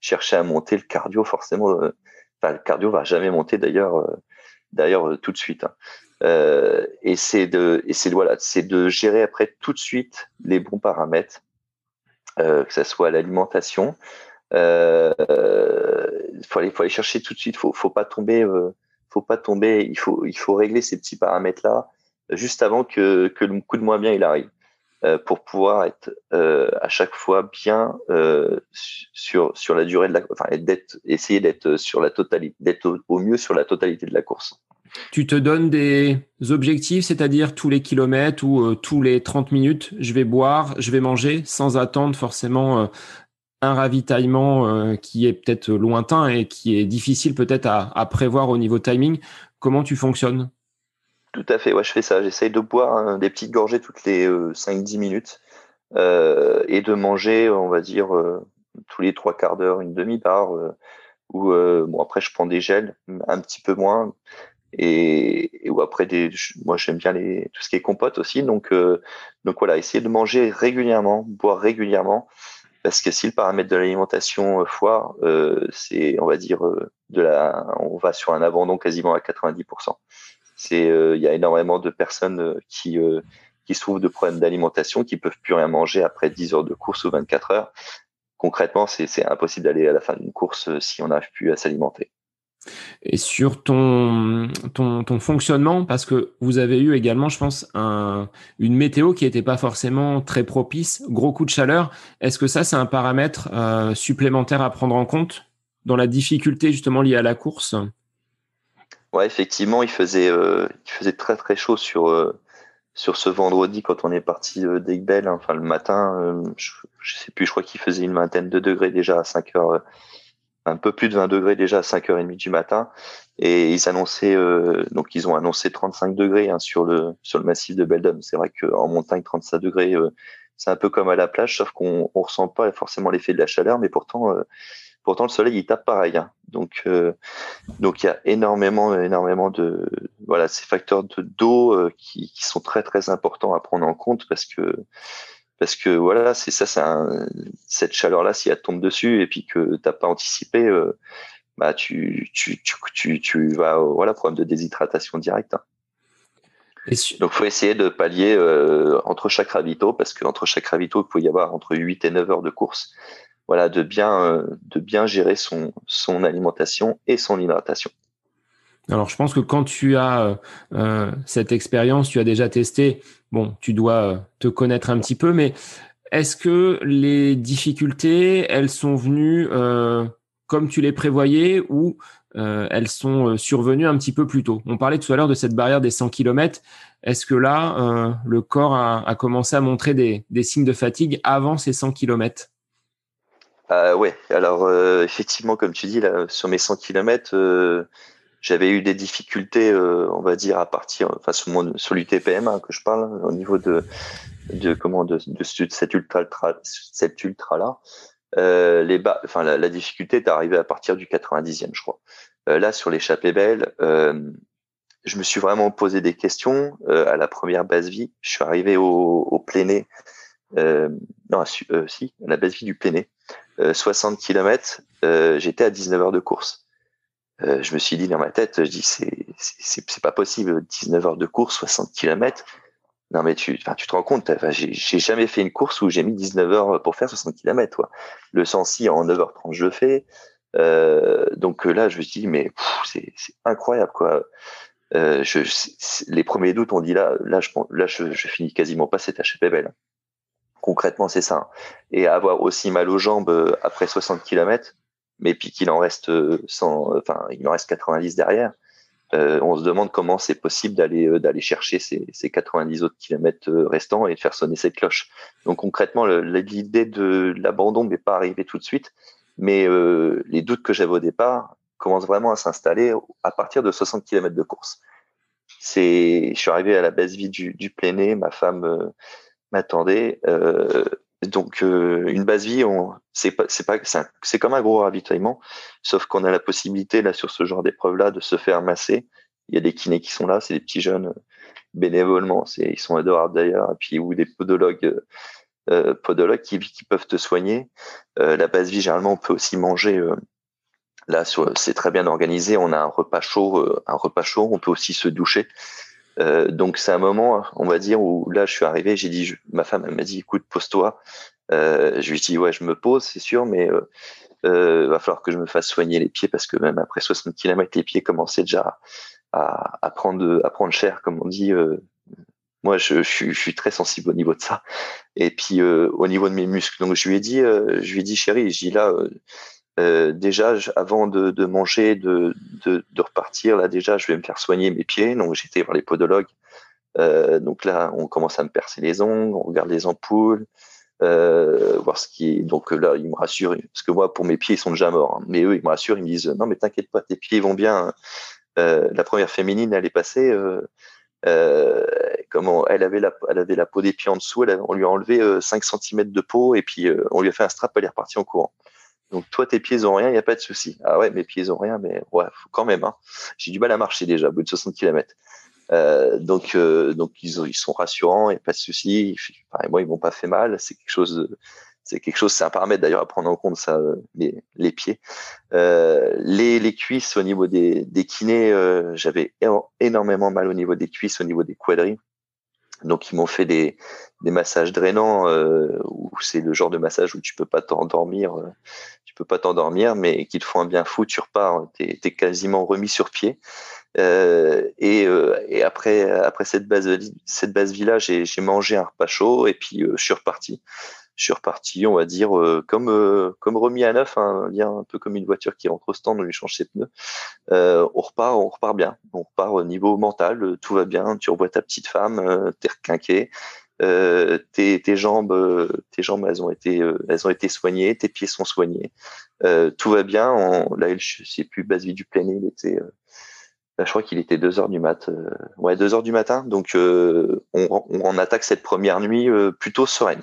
[SPEAKER 2] chercher à monter le cardio forcément. Le cardio va jamais monter d'ailleurs tout de suite. Hein. Euh, et c'est de, et de gérer après tout de suite les bons paramètres, euh, que ce soit l'alimentation. Euh, faut aller, faut aller chercher tout de suite. Faut, faut pas tomber, euh, faut pas tomber. Il faut, il faut régler ces petits paramètres là juste avant que, le coup de moins bien il arrive euh, pour pouvoir être euh, à chaque fois bien sur sur la durée de la enfin essayer d'être sur la totalité d'être au, mieux sur la totalité de la course
[SPEAKER 3] tu te donnes des objectifs, c'est-à-dire tous les kilomètres ou euh, tous les 30 minutes, je vais boire, je vais manger sans attendre forcément euh, un ravitaillement euh, qui est peut-être lointain et qui est difficile peut-être à, prévoir au niveau timing. Comment tu fonctionnes?
[SPEAKER 2] Tout à fait, ouais, je fais ça. J'essaye de boire hein, des petites gorgées toutes les 5-10 minutes et de manger, on va dire, tous les trois quarts d'heure, une demi-barre. ou bon, après, je prends des gels, un petit peu moins et, ou après des moi j'aime bien les tout ce qui est compote aussi donc euh, donc voilà essayer de manger régulièrement boire régulièrement parce que si le paramètre de l'alimentation euh, foire euh, c'est on va dire de la on va sur un abandon quasiment à 90% c'est il y a énormément de personnes qui qui souffrent de problèmes d'alimentation qui peuvent plus rien manger après 10 heures de course ou 24 heures. Concrètement c'est impossible d'aller à la fin d'une course si on n'arrive plus à s'alimenter.
[SPEAKER 3] Et sur ton, ton, fonctionnement, parce que vous avez eu également, je pense, un, une météo qui n'était pas forcément très propice, gros coup de chaleur. Est-ce que ça, c'est un paramètre euh, supplémentaire à prendre en compte dans la difficulté justement liée à la course?
[SPEAKER 2] Ouais, effectivement, il faisait, euh, il faisait très très chaud sur, euh, sur ce vendredi quand on est parti d'Egbel, enfin le matin, je, je, sais plus, je crois qu'il faisait une vingtaine de degrés déjà à 5 heures un peu plus de 20 degrés déjà à 5h30 du matin. Et ils annonçaient, euh, donc ils ont annoncé 35 degrés hein, sur le sur le massif de Beldum. C'est vrai qu'en montagne, 35 degrés, euh, c'est un peu comme à la plage, sauf qu'on on ressent pas forcément l'effet de la chaleur, mais pourtant, euh, pourtant le soleil il tape pareil. Hein. Donc donc il y a énormément énormément de voilà ces facteurs de d'eau qui, qui sont très très importants à prendre en compte parce que parce que voilà, c'est ça, c'est cette chaleur-là, si elle tombe dessus et puis que t'as pas anticipé, euh, bah tu, tu, tu, tu, vas, voilà, problème de déshydratation directe. Hein. Donc, faut essayer de pallier euh, entre chaque ravito, parce qu'entre chaque ravito, il faut y avoir entre 8 et 9 heures de course. Voilà, de bien, euh, de bien gérer son, son alimentation et son hydratation.
[SPEAKER 3] Alors, je pense que quand tu as euh, cette expérience, tu as déjà testé, bon, tu dois euh, te connaître un petit peu, mais est-ce que les difficultés, elles sont venues euh, comme tu les prévoyais ou elles sont survenues un petit peu plus tôt? On parlait tout à l'heure de cette barrière des 100 km. Est-ce que là, le corps a, commencé à montrer des, des, signes de fatigue avant ces 100 km
[SPEAKER 2] Oui, alors effectivement, comme tu dis, là, sur mes 100 km, j'avais eu des difficultés, euh, on va dire, à partir, enfin, sur, mon, sur l'UTPM hein, que je parle, au niveau de, de comment, de, de cet ultra, cet ultra là. Euh, les bas, enfin, la, la, difficulté est arrivée à partir du 90e, je crois. Euh, là, sur l'échappée belle, euh, je me suis vraiment posé des questions euh, à la première base vie. Je suis arrivé au, au pléné, euh, non, si, à la base vie du pléné, 60 km. J'étais à 19 heures de course. Euh, je me suis dit dans ma tête, je dis c'est pas possible, 19 heures de course, 60 km. Non mais tu, tu te rends compte, j'ai jamais fait une course où j'ai mis 19 heures pour faire 60 km. Le Sensi en 9h30 je le fais. Euh, donc là je me suis dit mais c'est incroyable quoi. Euh, les premiers doutes on dit là là je finis quasiment pas cette HP belle. Concrètement c'est ça. Et avoir aussi mal aux jambes euh, après 60 km, mais puis qu'il en reste 100, euh, il en reste 90 derrière. Euh, on se demande comment c'est possible d'aller d'aller chercher ces, ces 90 autres kilomètres restants et de faire sonner cette cloche. Donc concrètement, l'idée de l'abandon n'est pas arrivée tout de suite, mais les doutes que j'avais au départ commencent vraiment à s'installer à partir de 60 km de course. C'est, je suis arrivé à la base vie du, du ma femme m'attendait. Donc une base vie, c'est pas, c'est pas, c'est comme un gros ravitaillement, sauf qu'on a la possibilité là sur ce genre d'épreuve là de se faire masser. Il y a des kinés qui sont là, c'est des petits jeunes bénévolement, c'est ils sont adorables d'ailleurs, puis ou des podologues euh, podologues qui, peuvent te soigner. Euh, la base vie, généralement, on peut aussi manger. Euh, là, c'est très bien organisé. On a un repas chaud, euh, un repas chaud. On peut aussi se doucher. Donc c'est un moment, on va dire, où là, je suis arrivé. J'ai dit, ma femme, elle m'a dit, écoute, pose-toi. je lui ai dit, ouais, je me pose, c'est sûr, mais euh, va falloir que je me fasse soigner les pieds parce que même après 60 km, les pieds commençaient déjà à, à, prendre, à prendre cher, comme on dit, euh, moi, je, je, je, suis très sensible au niveau de ça. Et puis euh, au niveau de mes muscles. Donc je lui ai dit, euh, je lui ai dit, chérie, je dis là, euh, déjà, avant de, de manger, de, de, de, repartir, là déjà, je vais me faire soigner mes pieds. Donc j'étais voir les podologues. donc là, on commence à me percer les ongles, on regarde les ampoules. voir ce qui est. Donc là, ils me rassurent, parce que moi, pour mes pieds, ils sont déjà morts. Hein. Mais eux, ils me rassurent, ils me disent non, mais t'inquiète pas, tes pieds vont bien. la première féminine, elle est passée. Euh, comment elle avait la, elle avait la peau des pieds en dessous, on lui a enlevé 5 euh, cm de peau et puis euh, on lui a fait un strap, elle est repartie en courant. Donc toi, tes pieds ont rien, il n'y a pas de souci. Ah ouais, mes pieds ont rien, mais ouais, faut quand même. Hein. J'ai du mal à marcher déjà, au bout de 60 km. Euh, donc, donc ils, sont rassurants, il n'y a pas de souci. Enfin, moi, ils m'ont pas fait mal. C'est quelque chose. C'est quelque chose, un paramètre d'ailleurs à prendre en compte, ça, euh, les, les pieds. Euh, les, les, cuisses au niveau des, des kinés, euh, j'avais énormément mal au niveau des cuisses, au niveau des quadris. Donc ils m'ont fait des, des massages drainants euh, où c'est le genre de massage où tu peux pas t'endormir, euh, peux pas t'endormir, mais qui te font un bien fou, tu repars, t'es es quasiment remis sur pied. Euh, et, et, après cette base cette villa, j'ai mangé un repas chaud et puis je suis reparti je suis reparti, on va dire, euh, comme euh, remis à neuf, hein, un peu comme une voiture qui rentre au stand, on lui change ses pneus. Euh, on repart, on repart bien. On repart au niveau mental, tout va bien. Tu revois ta petite femme, t'es requinqué. Tes, tes jambes, tes jambes, elles ont été, elles ont été soignées. Tes pieds sont soignés. tout va bien. Là, je sais plus, base vie du plein il était. Je crois qu'il était 2 heures du mat. ouais, 2 heures du matin. Donc, on, on, attaque cette première nuit plutôt sereine.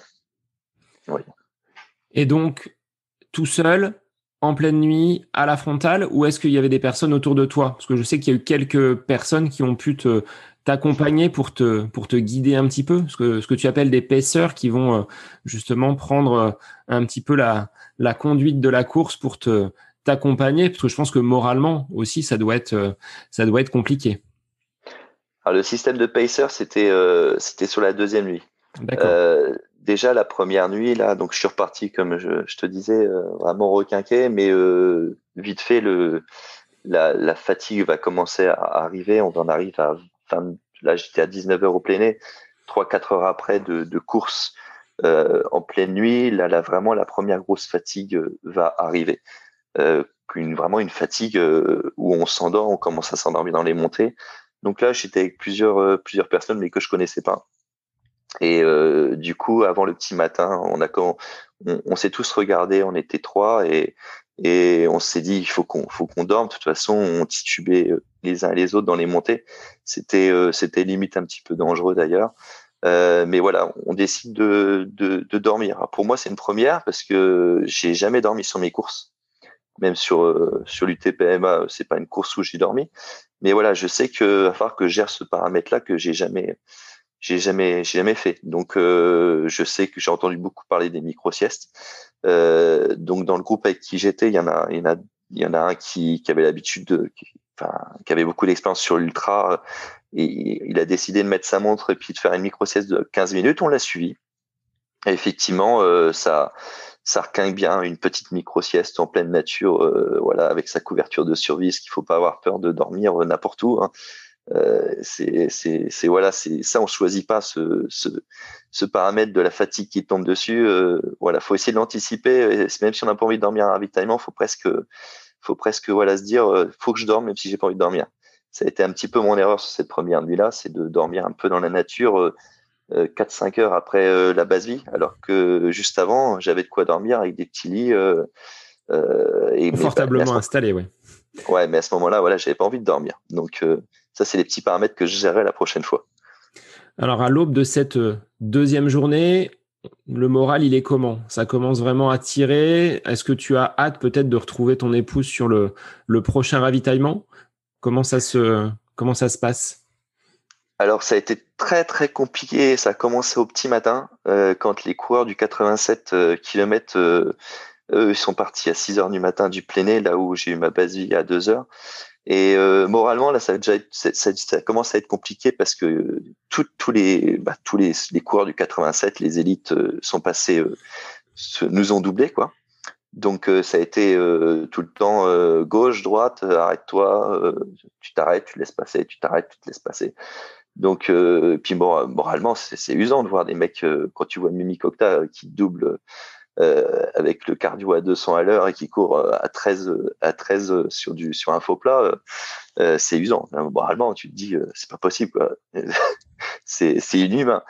[SPEAKER 3] Et donc, tout seul, en pleine nuit, à la frontale, ou est-ce qu'il y avait des personnes autour de toi? Parce que je sais qu'il y a eu quelques personnes qui ont pu te t'accompagner pour te pour te guider un petit peu, ce que ce que tu appelles des paisseurs qui vont euh, justement prendre euh, un petit peu la la conduite de la course pour te t'accompagner, parce que je pense que moralement aussi ça doit être euh, ça doit être compliqué.
[SPEAKER 2] Alors le système de pacer c'était c'était sur la deuxième nuit. Euh, déjà la première nuit là, donc je suis reparti comme je, je te disais euh, vraiment requinqué, mais vite fait le la, la, fatigue va commencer à arriver. On en arrive à là j'étais à 19 heures au plein 3-4 heures après de, course euh, en pleine nuit. Là, vraiment la première grosse fatigue euh, va arriver. Euh, vraiment une fatigue où on s'endort, on commence à s'endormir dans les montées. Donc là, j'étais avec plusieurs personnes mais que je connaissais pas. Et du coup, avant le petit matin, on, on s'est tous regardés, on était trois et et on s'est dit il faut qu'on faut qu'on dorme. De toute façon, on titubait euh, les uns et les autres dans les montées. C'était euh, c'était limite un petit peu dangereux d'ailleurs. Euh, mais voilà, on décide de, de, de dormir. pour moi, c'est une première parce que j'ai jamais dormi sur mes courses, même sur euh, sur l'UTPMA, c'est pas une course où j'ai dormi. Mais voilà, je sais que va falloir que je gère ce paramètre-là que j'ai jamais j'ai jamais j'ai jamais fait. Donc euh, je sais que j'ai entendu beaucoup parler des micro siestes. Euh, donc dans le groupe avec qui j'étais, il y en a il y en a il y en a un qui, qui avait l'habitude de qui, enfin qui avait beaucoup d'expérience sur l'ultra et il a décidé de mettre sa montre et puis de faire une micro sieste de 15 minutes, on l'a suivi. Effectivement euh, ça ça requinque bien une petite micro sieste en pleine nature euh, voilà avec sa couverture de survie, ce qu'il faut pas avoir peur de dormir n'importe où hein. Euh, c'est voilà, c'est ça, on choisit pas ce, ce, ce, paramètre de la fatigue qui tombe dessus. Euh, voilà, faut essayer de l'anticiper. Même si on n'a pas envie de dormir à ravitaillement, faut presque, faut presque voilà se dire, euh, faut que je dorme même si j'ai pas envie de dormir. Ça a été un petit peu mon erreur sur cette première nuit-là, c'est de dormir un peu dans la nature. 4-5 euh, heures après la base vie, alors que juste avant, j'avais de quoi dormir avec des petits lits. Euh,
[SPEAKER 3] et Confortablement installé, oui.
[SPEAKER 2] Ouais, mais à ce moment-là, voilà, j'avais pas envie de dormir. Donc, ça, c'est les petits paramètres que je gérerai la prochaine fois.
[SPEAKER 3] Alors, à l'aube de cette euh, deuxième journée, le moral, il est comment? Ça commence vraiment à tirer. Est-ce que tu as hâte peut-être de retrouver ton épouse sur le, le prochain ravitaillement? Comment ça se, comment ça se passe?
[SPEAKER 2] Alors ça a été très très compliqué, ça a commencé au petit matin euh, quand les coureurs du 87 km euh, eux sont partis à 6 heures du matin du Pléné là où j'ai eu ma base vie à 2 heures et euh, moralement là ça, commence à être compliqué parce que tous les bah, tous les, coureurs du 87 les élites sont passés nous ont doublé quoi. Donc ça a été tout le temps gauche, droite, arrête-toi, tu t'arrêtes, tu te laisses passer, tu t'arrêtes, tu te laisses passer. Donc, euh, puis bon, moralement, c'est usant de voir des mecs, euh, quand tu vois Mimi Cocta euh, qui double euh, avec le cardio à 200 à l'heure et qui court à 13, à 13 sur, du, sur un faux plat, c'est usant. Moralement, tu te dis, c'est pas possible, quoi. <laughs> c'est inhumain.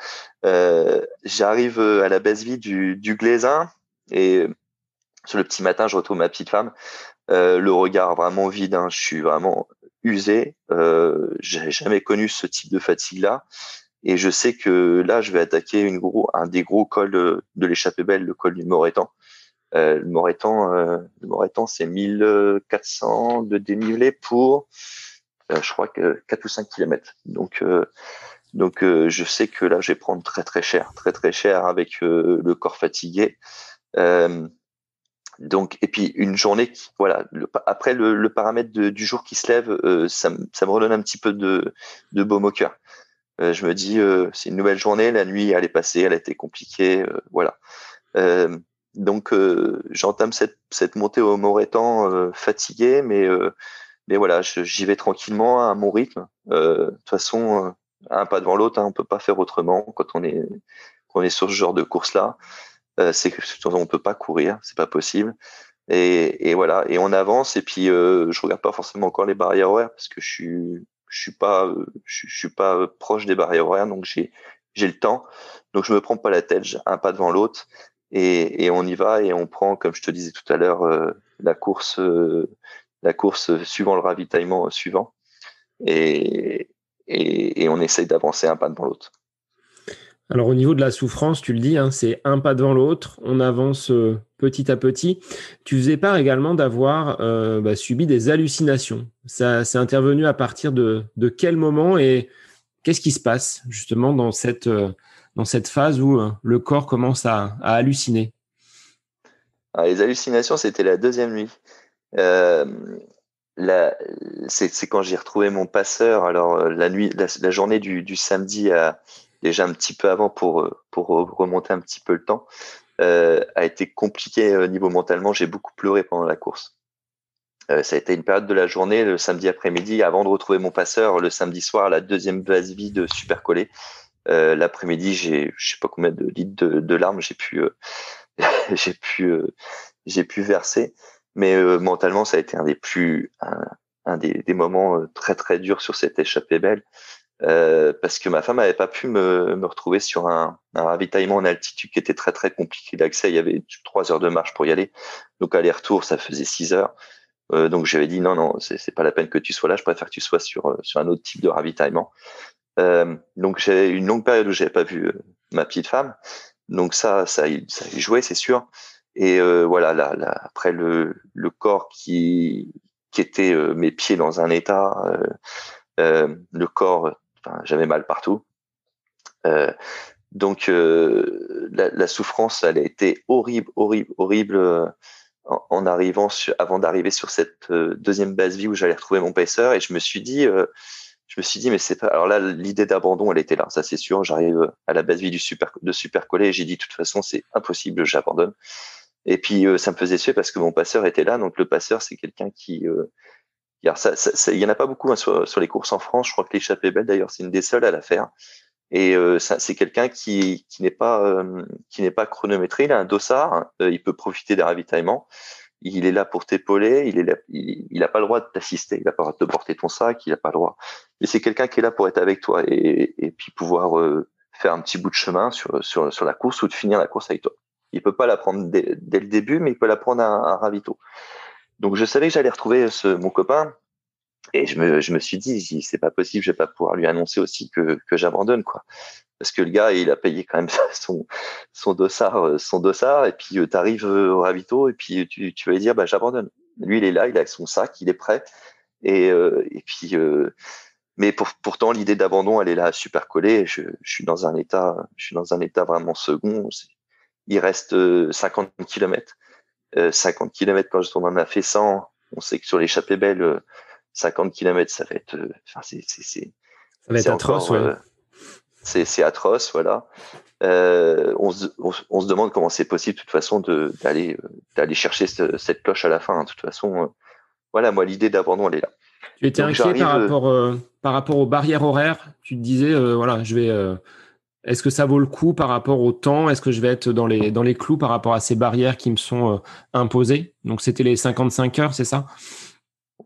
[SPEAKER 2] J'arrive à la baisse vie du, du Glaisin et sur le petit matin, je retrouve ma petite femme. le regard vraiment vide, hein. je suis vraiment usé. Euh, j'ai jamais connu ce type de fatigue-là. Et je sais que là, je vais attaquer une gros, un des gros cols de, l'échappée belle, le col du Moretan. Euh, le Moretan, euh, le Moretan, c'est 1400 de dénivelé pour, euh, je crois que 4 ou 5 kilomètres. Donc, euh, donc, euh, je sais que là, je vais prendre très très cher, très très cher avec le corps fatigué. Euh, donc, et puis une journée, voilà, après le, paramètre du jour qui se lève, euh, ça, ça, me redonne un petit peu de, de baume au cœur. Euh, je me dis, euh, c'est une nouvelle journée, la nuit elle est passée, elle a été compliquée, voilà. donc, j'entame cette, cette montée au Moretan fatigué, mais mais voilà, j'y vais tranquillement à mon rythme. de toute façon, un pas devant l'autre, hein, on peut pas faire autrement quand on est on est sur ce genre de course là. Euh, c'est on peut pas courir, c'est pas possible. Et, voilà, et on avance. Et puis euh, je regarde pas forcément encore les barrières horaires parce que je suis je suis euh, suis pas proche des barrières horaires, donc j'ai le temps. Donc je me prends pas la tête, un pas devant l'autre et, on y va et on prend, comme je te disais tout à l'heure, la course la course suivant le ravitaillement suivant et, on essaye d'avancer un pas devant l'autre.
[SPEAKER 3] Alors au niveau de la souffrance, tu le dis, hein, c'est un pas devant l'autre, on avance euh, petit à petit. Tu faisais part également d'avoir euh, bah, subi des hallucinations. Ça s'est intervenu à partir de, quel moment et qu'est-ce qui se passe justement dans cette, euh, phase où le corps commence à, halluciner?
[SPEAKER 2] Ah, Les hallucinations, c'était la deuxième nuit. c'est quand j'ai retrouvé mon passeur. Alors la nuit, la, journée du, samedi déjà un petit peu avant pour, euh, pour remonter un petit peu le temps, euh, a été compliqué au euh, niveau mentalement. J'ai beaucoup pleuré pendant la course. Euh, ça a été une période de la journée, le samedi après-midi, avant de retrouver mon passeur, le samedi soir, la deuxième base vie de super collé. Euh, L'après-midi, j'ai je sais pas combien de litres de, larmes j'ai pu <laughs> j'ai pu j'ai pu verser, mais mentalement ça a été un des plus un, un des, des, moments très très durs sur cette échappée belle. Euh, parce que ma femme n'avait pas pu me, me retrouver sur un, un, ravitaillement en altitude qui était très très compliqué d'accès. Il y avait trois heures de marche pour y aller, donc aller-retour ça faisait six heures. Euh, donc j'avais dit non non c'est pas la peine que tu sois là, je préfère que tu sois sur euh, sur un autre type de ravitaillement. Euh, donc j'ai une longue période où j'avais pas vu euh, ma petite femme, donc ça ça ça a joué c'est sûr. Et voilà là, là, après le le corps qui qui était mes pieds dans un état, le corps j'avais mal partout. Euh, donc euh, la, souffrance, elle a été horrible, horrible, horrible euh, en, arrivant avant d'arriver sur cette deuxième base vie où j'allais retrouver mon pacer. Et je me suis dit, je me suis dit, mais c'est pas. Alors là, l'idée d'abandon, elle était là, ça c'est sûr. J'arrive à la base vie du super de super et j'ai dit, de toute façon, c'est impossible, j'abandonne. Et puis ça me faisait suer parce que mon passeur était là. Donc le passeur, c'est quelqu'un qui il ça, y en a pas beaucoup hein, sur, sur, les courses en France. Je crois que l'échappée belle, d'ailleurs, c'est une des seules à la faire. Et euh, c'est quelqu'un qui, qui n'est pas euh, qui n'est pas chronométré. Il a un dossard. Hein. Euh, il peut profiter des ravitaillements. Il est là pour t'épauler. Il est là, il, pas le droit de t'assister. Il n'a pas le droit de te porter ton sac. Il n'a pas le droit. Mais c'est quelqu'un qui est là pour être avec toi et, et puis pouvoir faire un petit bout de chemin sur, sur, sur la course ou de finir la course avec toi. Il peut pas la prendre dès, dès le début, mais il peut la prendre à un ravito. Donc je savais que j'allais retrouver ce, mon copain. et je me, je me suis dit, c'est pas possible, je vais pas pouvoir lui annoncer aussi que, que j'abandonne, quoi. Parce que le gars, il a payé quand même <laughs> son, son dossard, son dossard, et puis tu arrives au ravito, et puis tu, tu vas lui dire, bah, j'abandonne. Lui, il est là, il a son sac, il est prêt. Et, et puis, mais pour, pourtant, l'idée d'abandon, elle est là, super collée. Je, je, suis dans un état, je suis dans un état vraiment second. Il reste 50 km. 50 km quand je on en a fait 100. On sait que sur l'échappée belle, 50 km, ça va être, enfin, c'est, c'est, c'est,
[SPEAKER 3] ça va être atroce, ouais. Euh,
[SPEAKER 2] c'est, c'est atroce, voilà. Euh, on, se, on, se demande comment c'est possible, de toute façon, de, d'aller, d'aller chercher cette, cette, cloche à la fin. De toute façon, euh, voilà, moi, l'idée d'abandon, elle est là.
[SPEAKER 3] Tu étais inquiet par rapport, euh, par rapport aux barrières horaires? Tu te disais, euh, voilà, je vais. Euh, est-ce que ça vaut le coup par rapport au temps? Est-ce que je vais être dans les, dans les clous par rapport à ces barrières qui me sont imposées? Donc, c'était les 55 heures, c'est ça?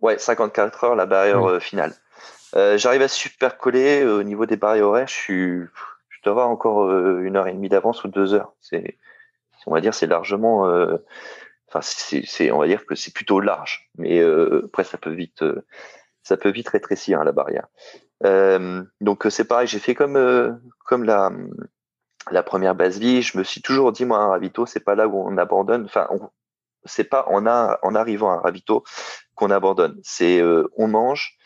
[SPEAKER 2] Ouais, 54 heures, la barrière finale. J'arrive à super coller au niveau des barrières horaires. Je, suis, je dois avoir encore une heure et demie d'avance ou deux heures. C'est, on va dire, c'est largement enfin c'est on va dire que c'est plutôt large mais euh, après ça peut vite euh, ça peut vite rétrécir hein, la barrière euh, donc c'est pareil j'ai fait comme comme la la première base vie. Je me suis toujours dit moi un ravito c'est pas là où on abandonne. Enfin c'est pas en a en arrivant à un ravito qu'on abandonne. C'est on mange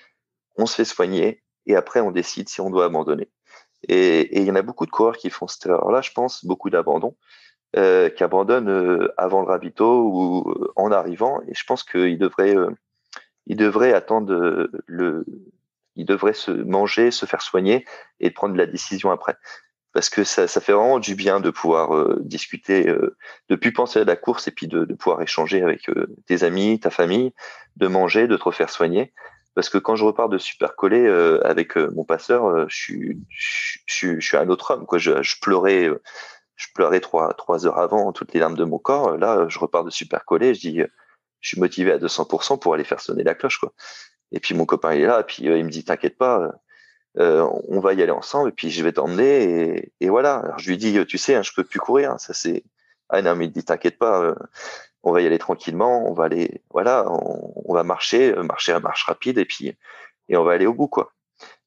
[SPEAKER 2] on se fait soigner et après on décide si on doit abandonner. Et il y en a beaucoup de coureurs qui font cette erreur là je pense beaucoup d'abandon euh, qui abandonne euh, avant le ravito ou euh, en arrivant. Et je pense qu'il devrait, il devrait attendre le, il devrait se manger, se faire soigner et prendre la décision après. Parce que ça, fait vraiment du bien de pouvoir discuter, de plus penser à la course et puis de, pouvoir échanger avec tes amis, ta famille, de manger, de te refaire soigner parce que quand je repars de super collé avec mon passeur, je suis, un autre homme. Quoi. Je, je pleurais, je pleurais trois, heures avant, toutes les larmes de mon corps. Là, je repars de super collé, je dis, je suis motivé à 200% pour aller faire sonner la cloche. Et puis mon copain il est là, et puis euh, il me dit, t'inquiète pas, euh, on va y aller ensemble, et puis je vais t'emmener, et, voilà. Alors je lui dis, tu sais, hein, je peux plus courir, hein, ça c'est. Ah non, mais il dit, t'inquiète pas, euh, on va y aller tranquillement, on va aller, voilà, on, va marcher, marcher à marche rapide, et puis et on va aller au bout, quoi.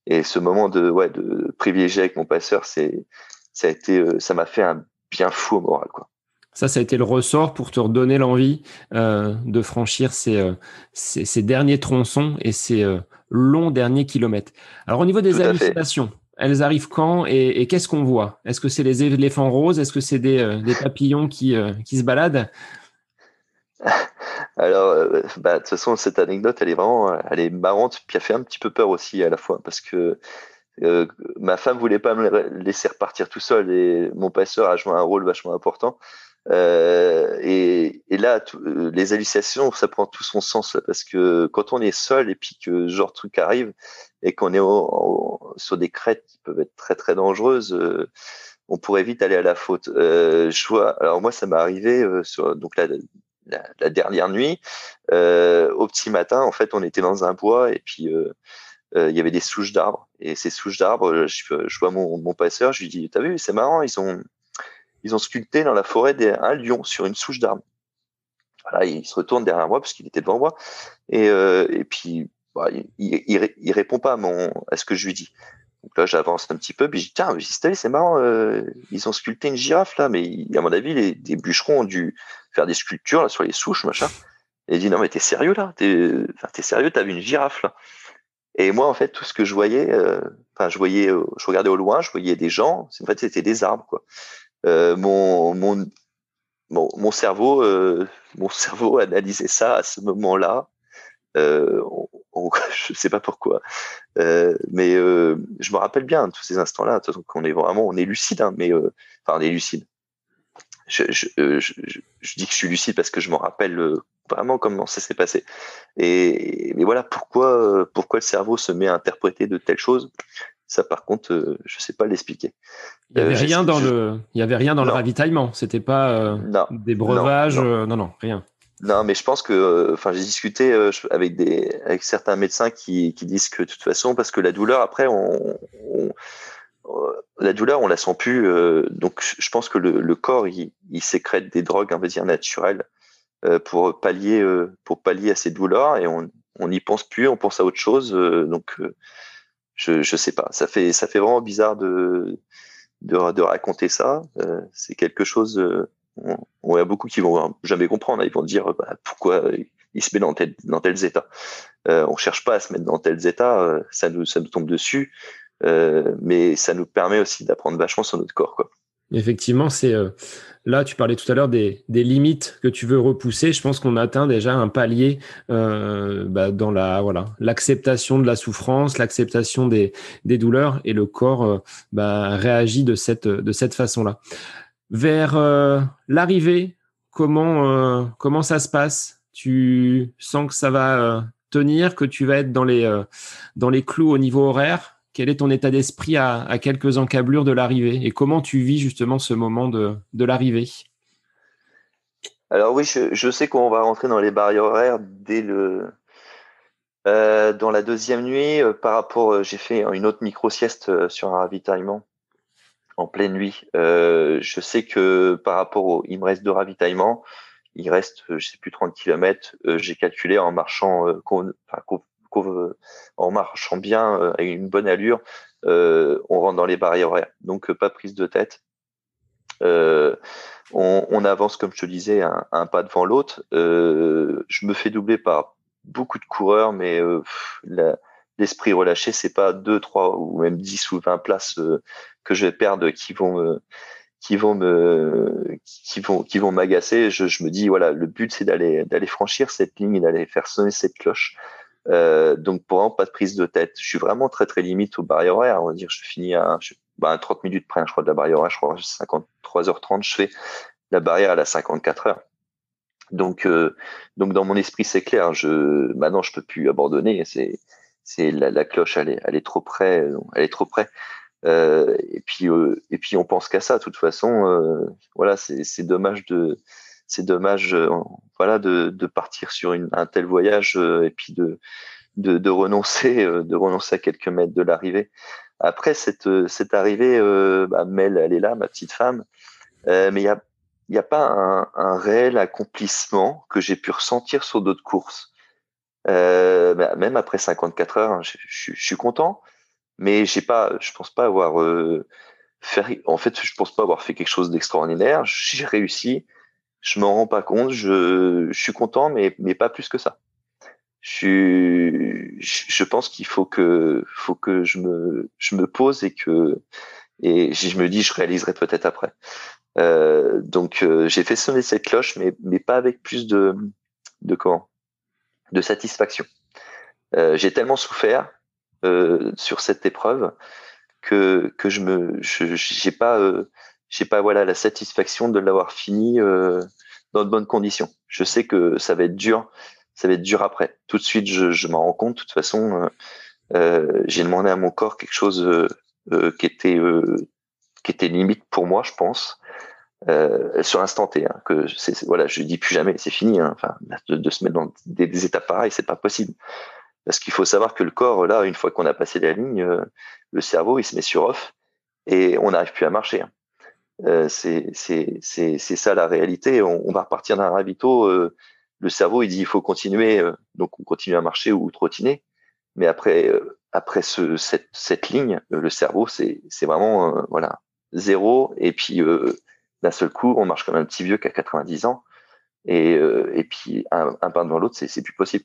[SPEAKER 2] Et ce moment de, ouais, de privilégier avec mon passeur, c'est ça a été, euh, ça m'a fait un bien fou au moral, quoi.
[SPEAKER 3] Ça, ça a été le ressort pour te redonner l'envie euh, de franchir ces, euh, ces, ces, derniers tronçons et ces euh, longs derniers kilomètres. Alors, au niveau des hallucinations, elles arrivent quand et, et qu'est-ce qu'on voit? Est-ce que c'est les éléphants roses? Est-ce que c'est des, des, papillons qui, qui se baladent? <laughs>
[SPEAKER 2] Alors, bah, de toute façon, cette anecdote, elle est vraiment, elle est marrante, puis elle fait un petit peu peur aussi à la fois, parce que euh, ma femme voulait pas me laisser repartir tout seul et mon passeur a joué un rôle vachement important. Euh, et, là, euh, les hallucinations, ça prend tout son sens parce que quand on est seul et puis que ce genre de truc arrive et qu'on est sur des crêtes qui peuvent être très très dangereuses, euh, on pourrait vite aller à la faute. Je vois. Alors moi, ça m'est arrivé sur donc la, dernière nuit, au petit matin. En fait, on était dans un bois et puis il y avait des souches d'arbres. Et ces souches d'arbres, je, je, vois mon, mon passeur, je lui dis, t'as vu, c'est marrant, ils ont, ils ont sculpté dans la forêt un lion sur une souche d'arbre. Voilà, il se retourne derrière moi parce qu'il était devant moi. Et, euh, et puis, bah, il, il, répond pas à, mon, à ce que je lui dis. Donc là, j'avance un petit peu, puis je dis, tiens, c'est marrant, euh, ils ont sculpté une girafe là, mais à mon avis, les, bûcherons ont dû faire des sculptures sur les souches, machin. Et il dit, non, mais t'es sérieux là? T'es es sérieux T'as vu une girafe là? Et moi, en fait, tout ce que je voyais, euh, enfin, je voyais, je regardais au loin, je voyais des gens. En fait, c'était des arbres, quoi. Euh, mon, mon, mon, cerveau, euh, mon <laughs> cerveau analysait ça à ce moment-là. Euh, on, <laughs> je sais pas pourquoi, euh, mais je me rappelle bien tous ces instants-là. qu'on est vraiment, on est lucide, hein, mais enfin, on est lucide. Je, dis que je suis lucide parce que je me rappelle vraiment comment ça s'est passé. Et mais voilà pourquoi le cerveau se met à interpréter de telles choses. Ça, par contre, euh, je sais pas l'expliquer.
[SPEAKER 3] Il y avait euh, rien dans le, il y avait rien dans le ravitaillement. C'était pas euh, des breuvages, non non. rien.
[SPEAKER 2] Non, mais je pense que, enfin, j'ai discuté avec des, avec certains médecins qui, qui disent que de toute façon, parce que la douleur, après, on, on la douleur, on la sent plus. donc, je pense que le, le corps, il, il, sécrète des drogues, on va dire naturelles, pour pallier pour pallier à ces douleurs et on on n'y pense plus, on pense à autre chose. donc, je je sais pas. Ça fait ça fait vraiment bizarre de de, de raconter ça. c'est quelque chose. on, on, a beaucoup qui vont jamais comprendre. Ils vont dire bah, pourquoi il se met dans, tel, dans tels états. Euh, on cherche pas à se mettre dans tels états. ça nous ça nous tombe dessus. mais ça nous permet aussi d'apprendre vachement sur notre corps, quoi.
[SPEAKER 3] Effectivement, c'est euh, là, tu parlais tout à l'heure des, limites que tu veux repousser. Je pense qu'on atteint déjà un palier euh, bah, dans la voilà l'acceptation de la souffrance, l'acceptation des, douleurs, et le corps euh, bah, réagit de cette de cette façon-là. Vers l'arrivée, comment comment ça se passe? Tu sens que ça va tenir, que tu vas être dans les dans les clous au niveau horaire? Quel est ton état d'esprit à, quelques encablures de l'arrivée et comment tu vis justement ce moment de, l'arrivée?
[SPEAKER 2] Alors oui, je, sais qu'on va rentrer dans les barrières horaires dès le euh, dans la deuxième nuit. Euh, par rapport, euh, j'ai fait une autre micro sieste sur un ravitaillement en pleine nuit. je sais que par rapport au, il me reste deux ravitaillements. Il reste, je sais plus 30 km. j'ai calculé en marchant, en marchant bien, euh, avec une bonne allure, euh, on rentre dans les barrières horaires. Donc euh, pas prise de tête. On, avance, comme je te disais, un, pas devant l'autre. je me fais doubler par beaucoup de coureurs, mais l'esprit relâché, c'est pas deux, trois ou même 10 ou 20 places que je vais perdre qui vont m'agacer je, me dis voilà le but c'est d'aller franchir cette ligne et d'aller faire sonner cette cloche euh, donc pour vraiment pas de prise de tête. Je suis vraiment très très limite au barrière horaire. On va dire, je finis à, bah, 30 minutes près, je crois, de la barrière horaire. Je crois 53h30, je fais la barrière à la 54 heures. Donc euh, donc dans mon esprit c'est clair. Je maintenant je peux plus abandonner. C'est c'est la, cloche elle est elle est trop près. Elle est trop près. Euh, et puis euh, et puis on pense qu'à ça. De toute façon, euh, voilà, c'est c'est dommage de c'est dommage euh, voilà de, partir sur un tel voyage euh, et puis de, de, renoncer euh, de renoncer à quelques mètres de l'arrivée. Après cette cette arrivée bah, Mel elle est là ma petite femme mais il y a il n'y a pas un, réel accomplissement que j'ai pu ressentir sur d'autres courses. Bah, même après 54 heures hein, je, suis content mais j'ai pas je pense pas avoir fait en fait je pense pas avoir fait quelque chose d'extraordinaire. J'ai réussi je m'en rends pas compte. Je, je, suis content, mais, mais pas plus que ça. Je, je pense qu'il faut que, faut que je me, je me pose et que, et je me dis, je réaliserai peut-être après. Euh, donc, euh, j'ai fait sonner cette cloche, mais, mais pas avec plus de, de comment, de satisfaction. Euh, j'ai tellement souffert euh, sur cette épreuve que, que je me, j'ai pas, euh, j'ai pas voilà la satisfaction de l'avoir fini euh, dans de bonnes conditions. Je sais que ça va être dur, ça va être dur après. Tout de suite, je, je m'en rends compte. De toute façon, euh, euh j'ai demandé à mon corps quelque chose euh, euh, qui était qui était limite pour moi, je pense. sur l'instant T, hein, que c'est voilà, je dis plus jamais, c'est fini. Hein, enfin, de, de, se mettre dans des, des étapes pareilles, c'est pas possible. Parce qu'il faut savoir que le corps, là, une fois qu'on a passé la ligne, le cerveau, il se met sur off et on n'arrive plus à marcher. Hein. Euh, c'est ça la réalité. On, va repartir d'un ravito. Euh, le cerveau, il dit il faut continuer, euh, donc on continue à marcher ou trottiner. Mais après, après ce, cette, ligne, le cerveau, c'est vraiment voilà zéro. Et puis d'un seul coup, on marche comme un petit vieux qui a 90 ans. Et, puis un, un pas devant l'autre, c'est plus possible.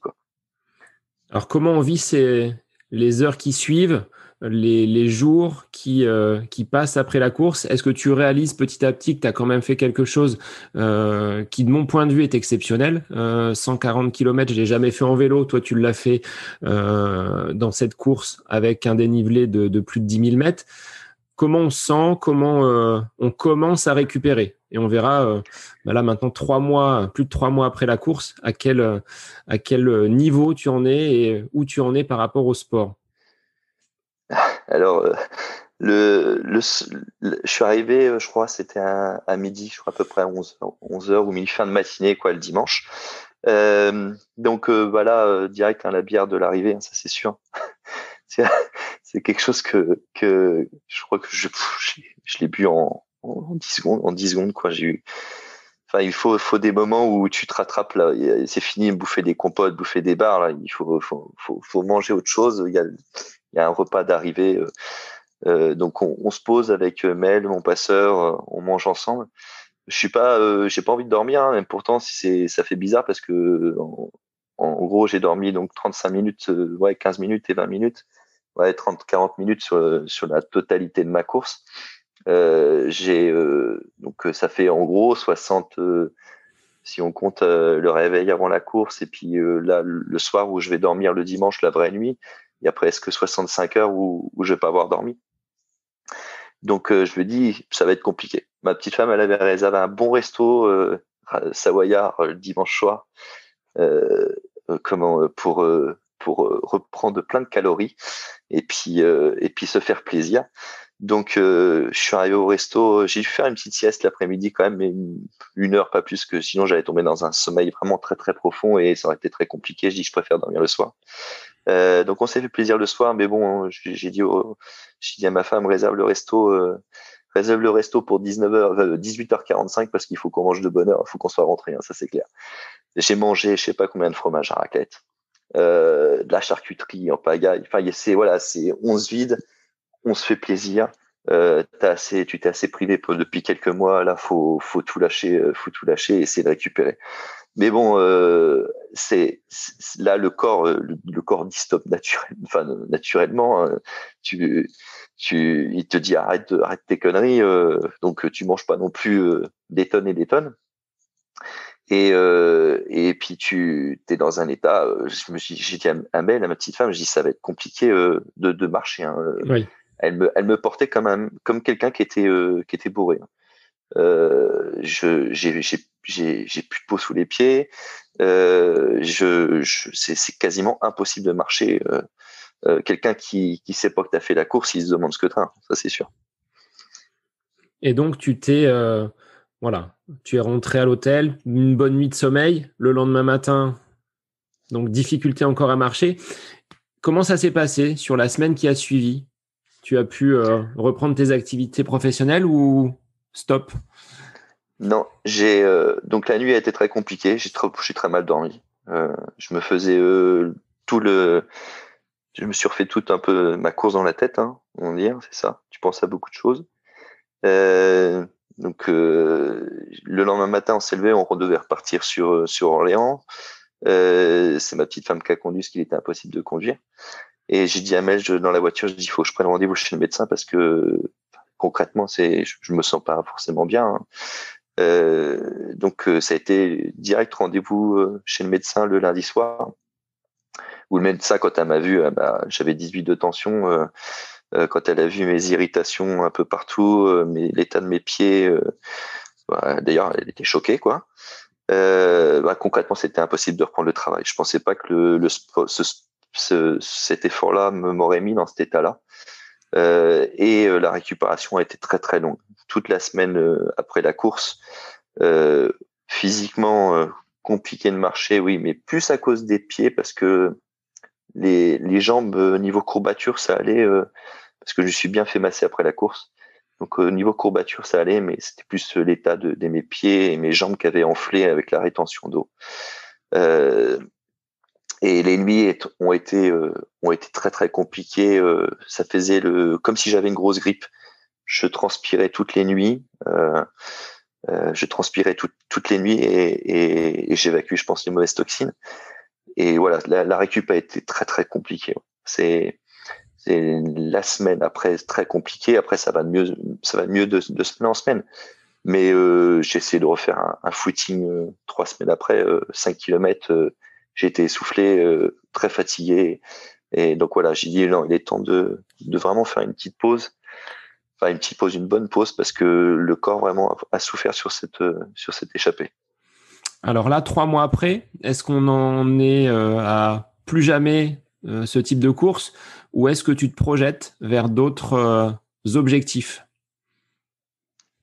[SPEAKER 3] Alors comment on vit ces les heures qui suivent? Les, jours qui, euh, qui passent après la course Est-ce que tu réalises petit à petit que tu as quand même fait quelque chose euh, qui, de mon point de vue, est exceptionnel? 140 km, je l'ai jamais fait en vélo. Toi, tu l'as fait euh, dans cette course avec un dénivelé de, plus de 10 000 mètres. Comment on sent? Comment on commence à récupérer? Et on verra bah là maintenant trois mois, plus de trois mois après la course, à quel à quel niveau tu en es et où tu en es par rapport au sport.
[SPEAKER 2] Alors, euh, le, le, je suis arrivé, euh, je crois, c'était à, à, midi, je crois à peu près à 11, 11 heures ou mi fin de matinée, quoi, le dimanche. Euh, donc voilà, euh, direct à hein, la bière de l'arrivée, hein, ça c'est sûr. <laughs> c'est quelque chose que, que je crois que je, je, l'ai bu en, en 10 secondes, en 10 secondes, quoi. Enfin, il faut, faut des moments où tu te rattrapes là. C'est fini, bouffer des compotes, bouffer des bars. Là, il faut, faut, faut, faut manger autre chose. Il y a, il y a un repas d'arrivée. Euh, euh donc, on, se pose avec Mel, mon passeur, on mange ensemble. Je suis pas, euh, j'ai pas envie de dormir. Hein, pourtant, c'est, ça fait bizarre parce que en, gros, j'ai dormi donc 35 minutes, ouais, 15 minutes et 20 minutes, ouais, 30, 40 minutes sur, sur la totalité de ma course. Euh, j'ai euh, donc euh, ça fait en gros 60 si on compte le réveil avant la course et puis là le soir où je vais dormir le dimanche la vraie nuit, il y a presque 65 heures où, où je vais pas avoir dormi. Donc je me dis ça va être compliqué. Ma petite femme elle avait réservé un bon resto euh, savoyard le dimanche soir euh, comment pour pour reprendre plein de calories et puis et puis se faire plaisir. Donc, euh, je suis arrivé au resto. J'ai dû faire une petite sieste l'après-midi quand même, mais une, heure, pas plus, que sinon j'allais tomber dans un sommeil vraiment très très profond et ça aurait été très compliqué. Je dis, je préfère dormir le soir. Euh, donc, on s'est fait plaisir le soir, mais bon, j'ai dit, j'ai dit à ma femme, réserve le resto, euh, réserve le resto pour 19h, 18h45 parce qu'il faut qu'on mange de bonne heure, il faut qu'on soit rentré, hein, ça c'est clair. J'ai mangé, je sais pas combien de fromage à raclette, de la charcuterie en pagaille. Enfin, c'est voilà, c'est 11 vides on se fait plaisir. Euh, assez, tu t'es assez privé depuis quelques mois. Là, faut, faut tout lâcher, euh, faut tout lâcher et essayer de récupérer. Mais bon, euh, c'est là le corps, euh, le, corps dit stop naturel, <laughs> enfin naturellement. Hein. tu, tu, il te dit arrête, arrête tes conneries. donc tu manges pas non plus des tonnes et des tonnes. Et, et puis tu es dans un état. je me suis, j'ai dit à Mel, à ma petite femme, je dis ça va être compliqué de, de marcher. Hein. Oui elle me, elle me portait comme un, comme quelqu'un qui était, euh, qui était bourré. Hein. Euh, je, j'ai, plus de peau sous les pieds. Euh, je, c'est, quasiment impossible de marcher. Euh, quelqu'un qui, qui sait pas que tu as fait la course, il se demande ce que tu as, ça c'est sûr.
[SPEAKER 3] Et donc tu t'es, voilà, tu es rentré à l'hôtel, une bonne nuit de sommeil. Le lendemain matin, donc difficulté encore à marcher. Comment ça s'est passé sur la semaine qui a suivi? Tu as pu reprendre tes activités professionnelles ou stop
[SPEAKER 2] Non, j'ai euh, donc la nuit a été très compliquée. J'ai trop, très mal dormi. Euh, je me faisais tout le, je me suis refait tout un peu ma course dans la tête, hein, on dire, c'est ça. Tu penses à beaucoup de choses. donc le lendemain matin, on s'est levé, on devait repartir sur sur Orléans. c'est ma petite femme qui a conduit, ce qu'il était impossible de conduire. Et j'ai dit à Mel dans la voiture, je dis il faut que je prenne rendez-vous chez le médecin parce que concrètement, c'est, je, me sens pas forcément bien. Hein. Euh, donc euh, ça a été direct rendez-vous euh, chez le médecin le lundi soir. Où le médecin, quand elle m'a vu, bah, j'avais 18 de tension. quand elle a vu mes irritations un peu partout, l'état de mes pieds, bah, d'ailleurs, elle était choquée, quoi. Bah, concrètement, c'était impossible de reprendre le travail. Je pensais pas que cet effort-là m'aurait mis dans cet état-là. Euh, et euh, la récupération a été très très longue. Toute la semaine euh, après la course, physiquement compliqué de marcher, oui, mais plus à cause des pieds parce que les, les jambes niveau courbature ça allait parce que je suis bien fait masser après la course. Donc au niveau courbature ça allait, mais c'était plus l'état de, de, mes pieds et mes jambes qui avaient enflé avec la rétention d'eau. Euh, et les nuits ont été euh, ont été très très compliquées. Euh, ça faisait le comme si j'avais une grosse grippe. Je transpirais toutes les nuits. Euh, je transpirais toutes les nuits et, et, j'évacue, je pense, les mauvaises toxines. Et voilà, la, la récup a été très très compliquée. C'est c'est la semaine après très compliqué. Après ça va mieux, ça va mieux de, de semaine en semaine. Mais euh, j'ai essayé de refaire un, un footing trois semaines après, 5 km j'ai été essoufflé, euh, très fatigué. Et donc voilà, j'ai dit non, il est temps de, de vraiment faire une petite pause, enfin une petite pause, une bonne pause, parce que le corps vraiment a, souffert sur cette sur cette échappée.
[SPEAKER 3] Alors là, trois mois après, est-ce qu'on en est euh, à plus jamais euh, ce type de course, ou est-ce que tu te projettes vers d'autres objectifs?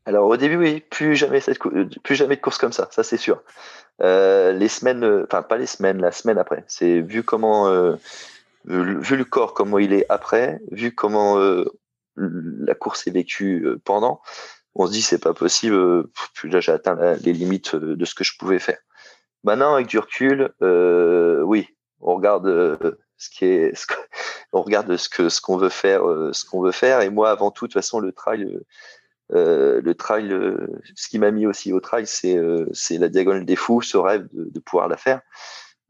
[SPEAKER 2] Alors au début, oui, plus jamais cette, plus jamais de course comme ça, ça c'est sûr. Euh, les semaines, euh, enfin pas les semaines, la semaine après. C'est vu comment, euh, vu le corps comment il est après, vu comment la course est vécue pendant. on se dit c'est pas possible. Là, j'ai atteint les limites de ce que je pouvais faire. Maintenant, avec du recul, oui, on regarde ce qui est, ce <laughs> on regarde ce que ce qu'on veut faire, ce qu'on veut faire. Et moi, avant tout, de toute façon, le trail, le trail, ce qui m'a mis aussi au trail, c'est c'est la diagonale des fous, ce rêve de, pouvoir la faire.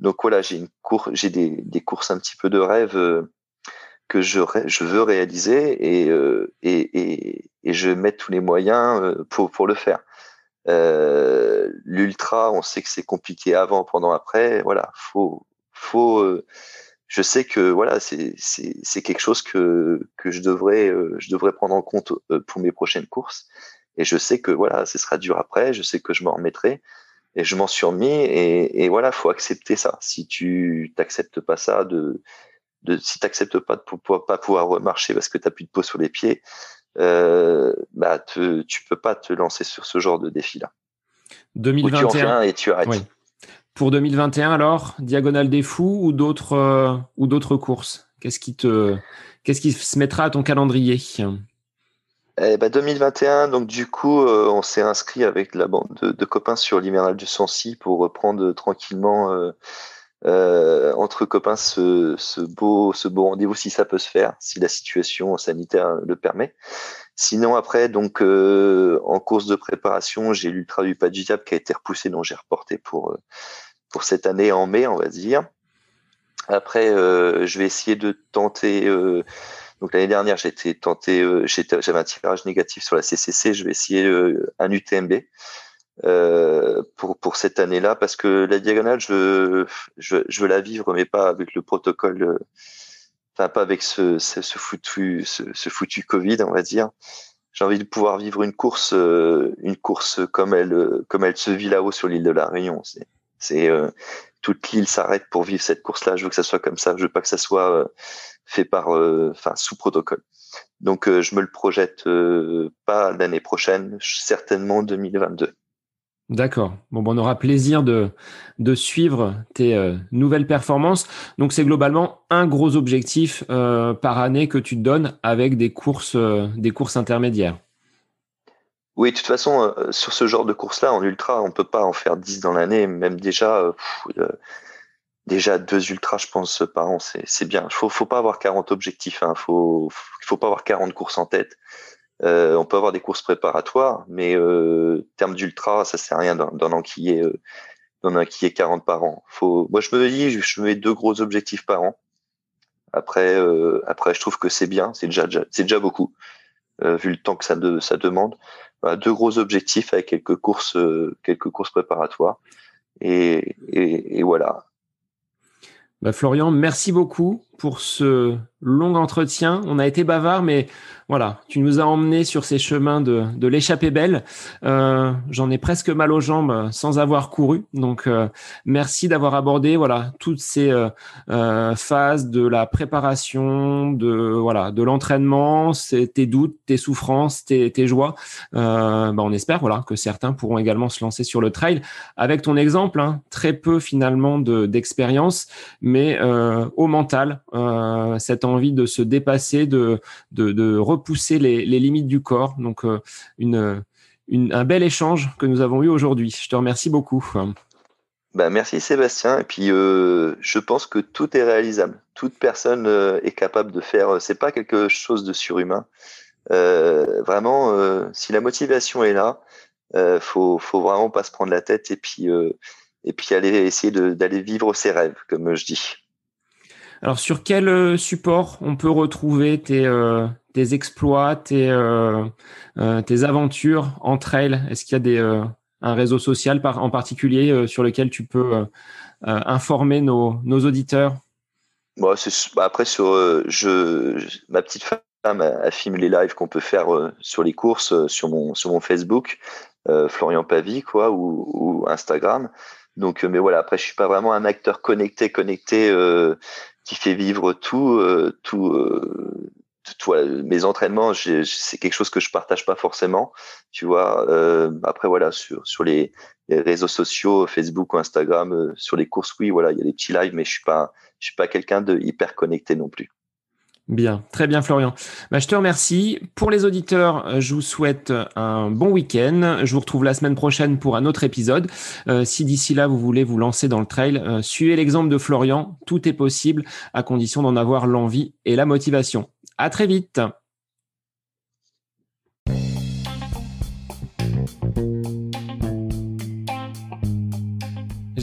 [SPEAKER 2] Donc voilà, j'ai une cour j'ai des, des, courses un petit peu de rêve euh, que je, je veux réaliser et, euh, et, et, et, je mets tous les moyens euh, pour, pour le faire. Euh, L'ultra, on sait que c'est compliqué avant, pendant, après. Voilà, faut, faut. Je sais que voilà, c'est c'est quelque chose que que je devrais je devrais prendre en compte pour mes prochaines courses. Et je sais que voilà, ce sera dur après. Je sais que je m'en remettrai et je m'en suis remis et, et, voilà faut accepter ça si tu t'acceptes pas ça de, de si t'acceptes pas de pouvoir, pas pouvoir marcher parce que tu t'as plus de peau sur les pieds euh, bah te, tu peux pas te lancer sur ce genre de défi là
[SPEAKER 3] 2021 tu en
[SPEAKER 2] et tu arrêtes
[SPEAKER 3] pour 2021 alors diagonale des fous ou d'autres euh, ou d'autres courses? Qu'est-ce qui te qu'est-ce qui se mettra à ton calendrier?
[SPEAKER 2] Eh ben 2021, donc du coup, euh, on s'est inscrit avec la bande de, copains sur l'hivernal du Sancy pour reprendre tranquillement euh, entre copains ce, ce beau, ce beau rendez-vous si ça peut se faire, si la situation sanitaire le permet. Sinon après, donc en course de préparation, j'ai l'ultra du pas qui a été repoussé, donc j'ai reporté pour pour cette année en mai, on va dire. Après, je vais essayer de tenter donc l'année dernière, été tenté, euh, j'avais un tirage négatif sur la CCC. Je vais essayer euh, un UTMB euh, pour cette année-là parce que la diagonale, je, veux la vivre, mais pas avec le protocole, enfin pas avec ce, foutu ce, foutu Covid, on va dire. J'ai envie de pouvoir vivre une course, une course comme elle comme elle se vit là-haut sur l'île de la Réunion. C'est toute l'île s'arrête pour vivre cette course-là. Je veux que ça soit comme ça. Je veux pas que ça soit fait par, euh, sous protocole. Donc, euh, je me le projette euh, pas l'année prochaine, certainement 2022.
[SPEAKER 3] D'accord. Bon, bon, on aura plaisir de, de suivre tes nouvelles performances. Donc, c'est globalement un gros objectif par année que tu te donnes avec des courses, des courses intermédiaires.
[SPEAKER 2] Oui, de toute façon, sur ce genre de course-là, en ultra, on peut pas en faire 10 dans l'année. Même déjà, déjà deux ultras, je pense, par an, c'est bien. Il faut, faut pas avoir 40 objectifs. Hein. Faut, faut pas avoir 40 courses en tête. Euh, on peut avoir des courses préparatoires, mais euh, terme d'ultra, ça sert à rien d'en enquiller, euh, d'en enquiller 40 par an. Faut, moi, je me dis, je mets deux gros objectifs par an. Après, euh, après, je trouve que c'est bien, c'est déjà, c'est déjà beaucoup, euh, vu le temps que ça, de, ça demande. Deux gros objectifs avec quelques courses, euh, préparatoires. Et voilà.
[SPEAKER 3] Bah, Florian, merci beaucoup pour ce long entretien. On a été bavard, mais voilà, tu nous as emmenés sur ces chemins de, de l'échappée belle. Euh, J'en ai presque mal aux jambes sans avoir couru. Donc, euh, merci d'avoir abordé voilà toutes ces euh, euh phases de la préparation, de voilà de l'entraînement, tes doutes, tes souffrances, tes, tes joies. Euh, bah, on espère voilà que certains pourront également se lancer sur le trail avec ton exemple. Hein, très peu finalement d'expérience, mais euh, au mental euh, cette envie de se dépasser, de, repousser les, limites du corps. Donc, euh, un bel échange que nous avons eu aujourd'hui. Je te remercie beaucoup.
[SPEAKER 2] Bah, merci Sébastien. Et puis, euh, je pense que tout est réalisable. Toute personne est capable de faire. C'est pas quelque chose de surhumain. vraiment, si la motivation est là, faut, faut vraiment pas se prendre la tête et puis, et puis aller essayer d'aller vivre ses rêves, comme je dis.
[SPEAKER 3] Alors, sur quel euh, support on peut retrouver tes, euh, exploits, tes, euh, aventures en trail Est-ce qu'il y a un réseau social en particulier sur lequel tu peux informer nos, auditeurs?
[SPEAKER 2] Bon, bah, Après, sur, je, ma petite femme a, filmé les lives qu'on peut faire sur les courses sur mon, Facebook, Florian Pavie, quoi, ou, Instagram. Donc, mais voilà, après, je suis pas vraiment un acteur connecté, connecté qui fait vivre tout, euh, tout, euh, tout mes entraînements. C'est quelque chose que je partage pas forcément, tu vois. Euh, après voilà, sur sur les, réseaux sociaux, Facebook ou Instagram, euh, sur les courses, oui, voilà, il y a des petits lives, mais je suis pas, je suis pas quelqu'un de hyper connecté non plus.
[SPEAKER 1] Bien, très bien Florian. Bah, je te remercie. Pour les auditeurs, euh, je vous souhaite un bon week-end. Je vous retrouve la semaine prochaine pour un autre épisode. Euh, si d'ici là vous voulez vous lancer dans le trail, euh, suivez l'exemple de Florian. Tout est possible à condition d'en avoir l'envie et la motivation. À très vite.